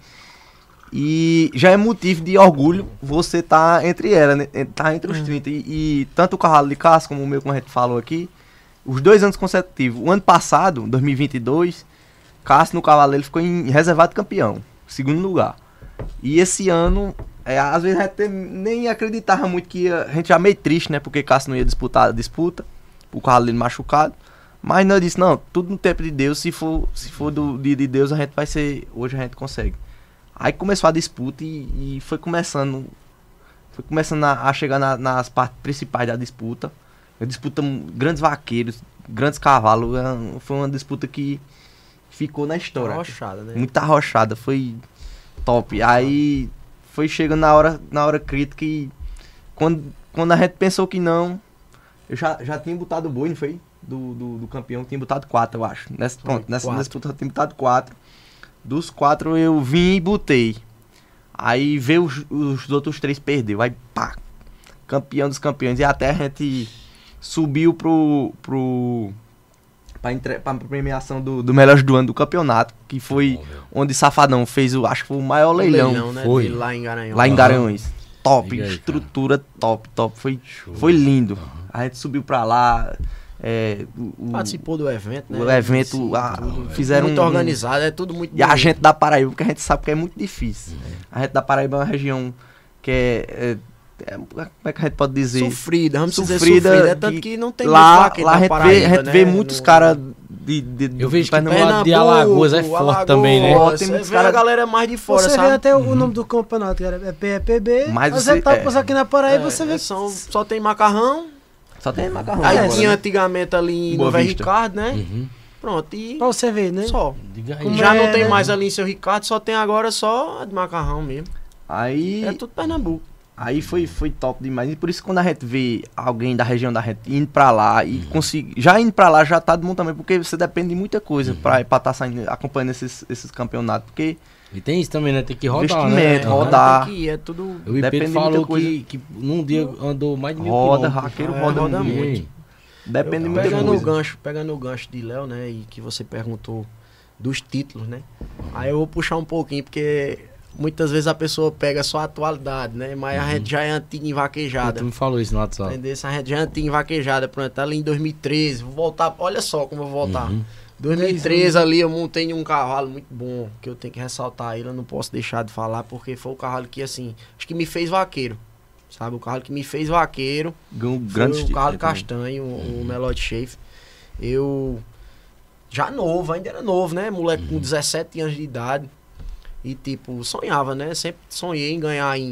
E já é motivo de orgulho você tá entre ela, né? Tá entre os 30. E, e tanto o cavalo de caça, como o meu, como a gente falou aqui, os dois anos consecutivos. O ano passado, 2022, Cássio no cavalo ele ficou em reservado campeão, segundo lugar. E esse ano, é, às vezes a gente nem acreditava muito que ia, a gente já meio triste, né? Porque Cássio não ia disputar a disputa, o cavalo dele machucado. Mas nós disse, não, tudo no tempo de Deus, se for, se for do, de, de Deus, a gente vai ser. Hoje a gente consegue. Aí começou a disputa e, e foi começando. Foi começando a, a chegar na- nas partes principais da disputa. A disputa grandes vaqueiros, grandes cavalos. é Foi uma disputa que ficou na história. Arrochada, né? Muita arrochada, foi top. Aí foi chegando na hora, na hora crítica e quando, quando a gente pensou que não, eu já, já tinha botado o boi, não foi? Do, do, do campeão, tinha botado quatro, eu acho. Nessa, Foi, pronto, nessa quatro. disputa tinha botado quatro. Dos quatro eu vim e botei. Aí veio os, os outros três perdeu. Aí pá, campeão dos campeões. E até a gente subiu pro. pro pra, entre, pra premiação do, do melhor do ano do campeonato. Que foi onde Safadão fez o. Acho que foi o maior Um leilão. né? Foi. Lá em Garanhão. Lá em Garanhuns. Top, Diga aí, cara. estrutura top, top. Foi, Show. foi lindo. A gente subiu pra lá. É, o, Participou do evento, né? o evento, Sim, a- tudo. fizeram muito um- organizado, é tudo muito E a bonito. gente da Paraíba, porque a gente sabe que é muito difícil. A gente da Paraíba é uma região que é. é- é- como é que a gente pode dizer? Sofrida, vamos dizer Sofrida, sofrida. É tanto que que não tem lá, lá a gente Paraíba, vê, a gente né? vê muitos No- caras de, de, Eu vejo que Pernambuco. De Alagoas é forte também, né? Ó, tem Tem muitos vê cara- a galera mais de fora, você vê sabe? até o nome do campeonato, cara. É PEPB. Mas Mas você- você tá é. aqui na Paraíba, É, você vê é, que são, só tem macarrão. Só tem macarrão. Aí agora, tinha né? antigamente ali Boa no Velho. Ricardo, né? Uhum. Pronto, e Pra você ver, né? só. Diga aí. Como Já é, não tem né? mais ali em seu Ricardo, só tem agora só de macarrão mesmo. Aí, É tudo Pernambuco. aí foi, foi top demais. E por isso que quando a gente vê alguém da região da gente indo pra lá e conseguir. Já indo pra lá já tá de bom também, porque você depende de muita coisa pra estar tá saindo, acompanhando esses, esses campeonatos. Porque E tem isso também, né? Tem que rodar, né? Investimento, É, o cara rodar. Tem que ir, é tudo. O de falou que, que num dia andou mais de mil roda, quilômetros. raqueiro É, roda, roda muito. Depende de Eu- muita pegando o coisa. gancho, pegando o gancho de Léo, né, e que você perguntou dos títulos, né? Aí eu vou puxar um pouquinho porque muitas vezes a pessoa pega só a atualidade, né? Mas a gente já é antiga em vaquejada. Tu me falou isso no WhatsApp. Entendeu? A gente já é antiga em vaquejada, pronto, tá ali em 2013, vou voltar, olha só como eu vou voltar. Uhum. 2013 ali eu montei um cavalo muito bom, que eu tenho que ressaltar ele, eu não posso deixar de falar, porque foi o cavalo que, assim, acho que me fez vaqueiro, sabe? O cavalo que me fez vaqueiro Ganhou foi grandes o Carlos. Castanho, o, o Melody Schaefer. Eu, já novo, ainda era novo, né? Moleque com 17 anos de idade. E, tipo, sonhava, né? Sempre sonhei em ganhar em